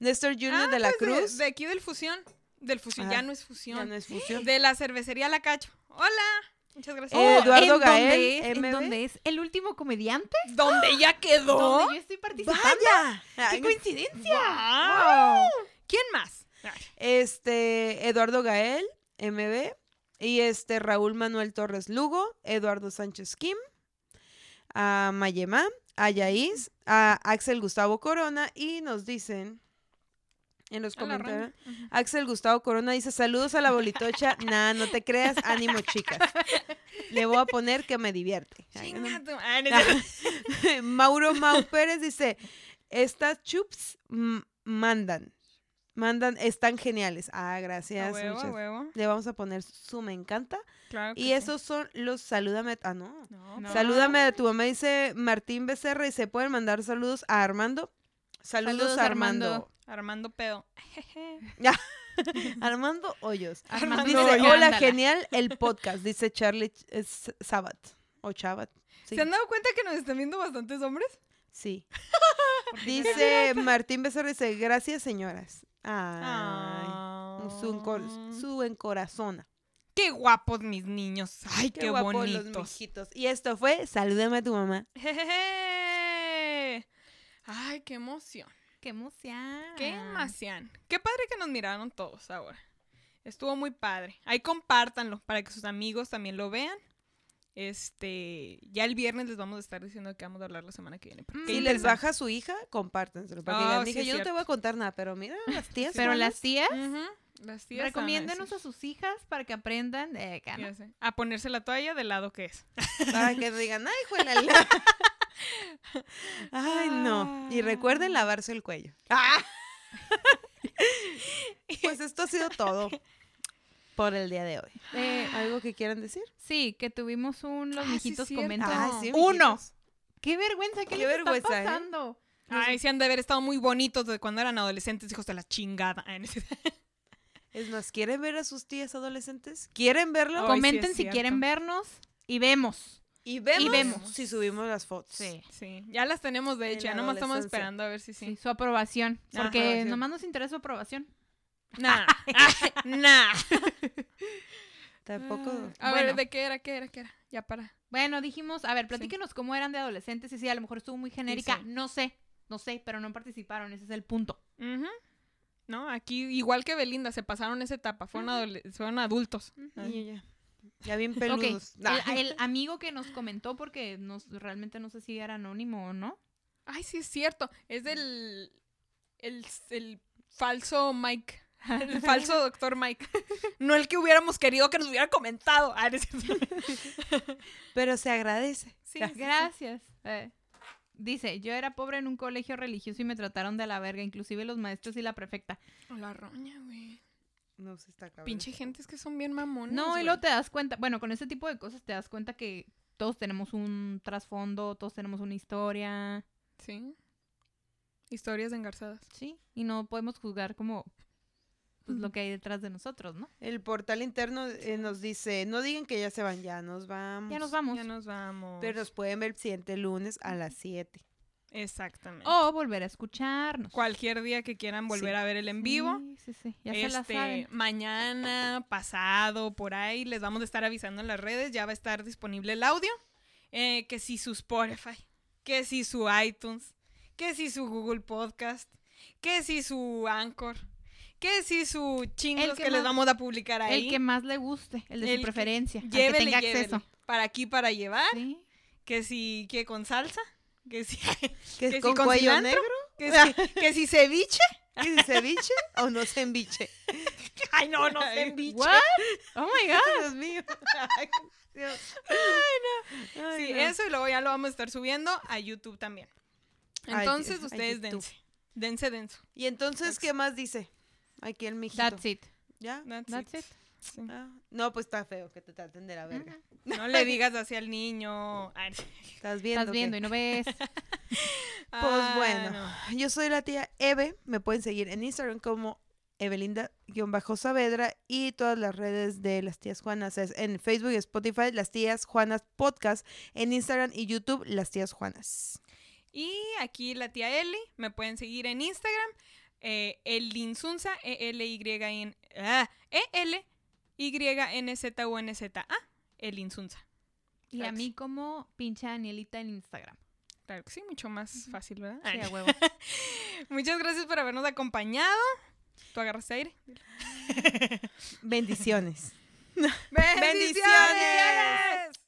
Néstor Junior Ah, de la pues Cruz. De, aquí del Fusión. Del Fusión, Ajá. ya no es Fusión. Ya no es fusión. De la cervecería La Cacho. Hola. Muchas gracias. Eh, Eduardo ¿en dónde Gael, es? ¿En es? ¿El último comediante? ¿Dónde ya quedó? Donde yo estoy participando. ¡Vaya! ¡Qué coincidencia! ¡Wow! ¿Quién más? Este, Eduardo Gael, MB. Y este, Raúl Manuel Torres Lugo, Eduardo Sánchez Kim, a Mayemá, a Yaís, a Axel Gustavo Corona. Y nos dicen en los comentarios. Axel Gustavo Corona dice, saludos a la bolitocha. nah, no te creas, ánimo, chicas. Le voy a poner que me divierte. Ay, no. No. Mauro Mau Pérez dice, estas chups mandan. Mandan, están geniales. Ah, A gracias. huevo, a huevo. Le vamos a poner su me encanta. Claro Y sí. esos son los salúdame. Ah, no. No, No. Salúdame a tu mamá, dice Martín Becerra. Y se pueden mandar saludos a Armando. Saludos, Saludos, a Armando. Armando. Armando pedo. Armando Hoyos. Armando Dice, Hoyos. hola, Ándala. genial el podcast. Dice Charlie es Sabat. O Chabat. Sí. ¿Se han dado cuenta que nos están viendo bastantes hombres? Sí. Dice Martín Becerra, dice, gracias señoras. Ay, Ah. su, encor- su encorazona. Qué guapos mis niños. Ay, qué, guapos bonitos. los mijitos. Y esto fue, salúdame a tu mamá. Ay, qué emoción. Qué emoción. Qué emoción. Qué padre que nos miraron todos ahora. Estuvo muy padre. Ahí compártanlo para que sus amigos también lo vean. Este, ya el viernes les vamos a estar diciendo que vamos a hablar la semana que viene. porque Mm, Si les baja su hija, compártenselo. Para que Oh, digan, sí "Mija, es yo no te voy a contar nada, pero mira, las tías. Pero las tías, Las tías van a recomiéndenos a decir. sus hijas para que aprendan de acá, ¿no? Ya sé. A ponerse la toalla del lado que es. Para que digan, ay, juela. Ay, no. Y recuerden lavarse el cuello. Ah. Pues esto ha sido todo por el día de hoy. Eh, ¿Algo que quieran decir? sí, que tuvimos un Los Ah, sí, Mijitos cierto. comentan. Ay, sí, Uno. mijitos. ¡Qué vergüenza! ¿Qué, Qué les vergüenza, está ¿eh? Ay, sí han de haber estado muy bonitos de cuando eran adolescentes, hijos de la chingada. Es más, ¿quieren ver a sus tías adolescentes? ¿Quieren verlo? Sí Comenten si quieren vernos y vemos. Y vemos, vemos. si subimos las fotos. Sí. Sí, ya las tenemos de hecho. Ya nomás estamos esperando a ver si Sí, sí. su aprobación. Ajá, Porque aprobación. nomás nos interesa su aprobación. Nah. Nah. Tampoco. A Bueno. ver, ¿de qué era? ¿Qué era? ¿Qué era? Ya para. Bueno, dijimos, a ver, platíquenos cómo eran de adolescentes. Y sí, a lo mejor estuvo muy genérica. sí. No sé, no sé, pero no participaron. Ese es el punto. No, aquí igual que Belinda, se pasaron esa etapa. Fueron, fueron adultos. Y ya, ya. Ya bien peludos. el, el amigo que nos comentó, porque nos, realmente no sé si era anónimo o no. Ay, sí es cierto. Es del. El, el falso Mike. El falso doctor Mike. No el que hubiéramos querido que nos hubiera comentado. Ah. Pero se agradece. Sí. Gracias. Eh, dice, yo era pobre en un colegio religioso y me trataron de la verga, inclusive los maestros y la prefecta. La roña, güey. No se está cabrón. Pinche gente es que son bien mamones. No, y luego te das cuenta, bueno, con ese tipo de cosas te das cuenta que todos tenemos un trasfondo, todos tenemos una historia, Sí. Historias engarzadas. ¿sí? Y no podemos juzgar como pues, lo que hay detrás de nosotros, ¿no? El portal interno eh, nos dice, no digan que ya se van, ya nos vamos. Ya nos vamos. Ya nos vamos. Pero nos pueden ver el siguiente lunes a las 7. Exactamente. O volver a escucharnos. Cualquier día que quieran volver Sí. a ver el en vivo. Sí, sí, sí. Ya se la este, saben. mañana, pasado, por ahí, les vamos a estar avisando en las redes, ya va a estar disponible el audio. Eh, que si su Spotify, que si su iTunes, que si su Google Podcast, que si su Anchor, que si su chingos que, les vamos a publicar ahí. El que más le guste, el de El su preferencia, al que Llévele, tenga llévele. acceso. Para aquí, para llevar. Sí. Que si, que con salsa. Que si, ¿Que Que es si con con cuello cilantro. negro? que si, que si ceviche. ¿Que si ceviche o no ceviche? Ay, no, no ceviche. What? Oh my god. Dios mío. Ay, Dios. Ay, Sí, no. eso y luego ya lo vamos a estar subiendo a YouTube también. Entonces ustedes dense. Dense denso. Y entonces, ¿qué más dice? Aquí el mijito. That's it. ¿Ya? That's That's it. it. Sí. Ah, No, pues está feo que te traten de la verga. No le digas así al niño. Ay, ¿Estás viendo? Estás viendo y no ves. Pues ah, bueno, no. yo soy la tía Eve. Me pueden seguir en Instagram como Evelinda-Saavedra y todas las redes de las tías Juanas. Es en Facebook y Spotify, las tías Juanas Podcast. En Instagram y YouTube, las tías Juanas. Y aquí la tía Eli. Me pueden seguir en Instagram. Eh, Elinsunza. E-L-Y-N. Ah, E-L-Y-N-Z-U-N-Z-A. Elinsunza. Y Claro a que mí como pinche Danielita en Instagram. Claro que sí, mucho más fácil, ¿verdad? Sí, a huevo. Muchas gracias por habernos acompañado. ¿Tú agarraste aire? Bendiciones. ¡Bendiciones! ¡Bendiciones!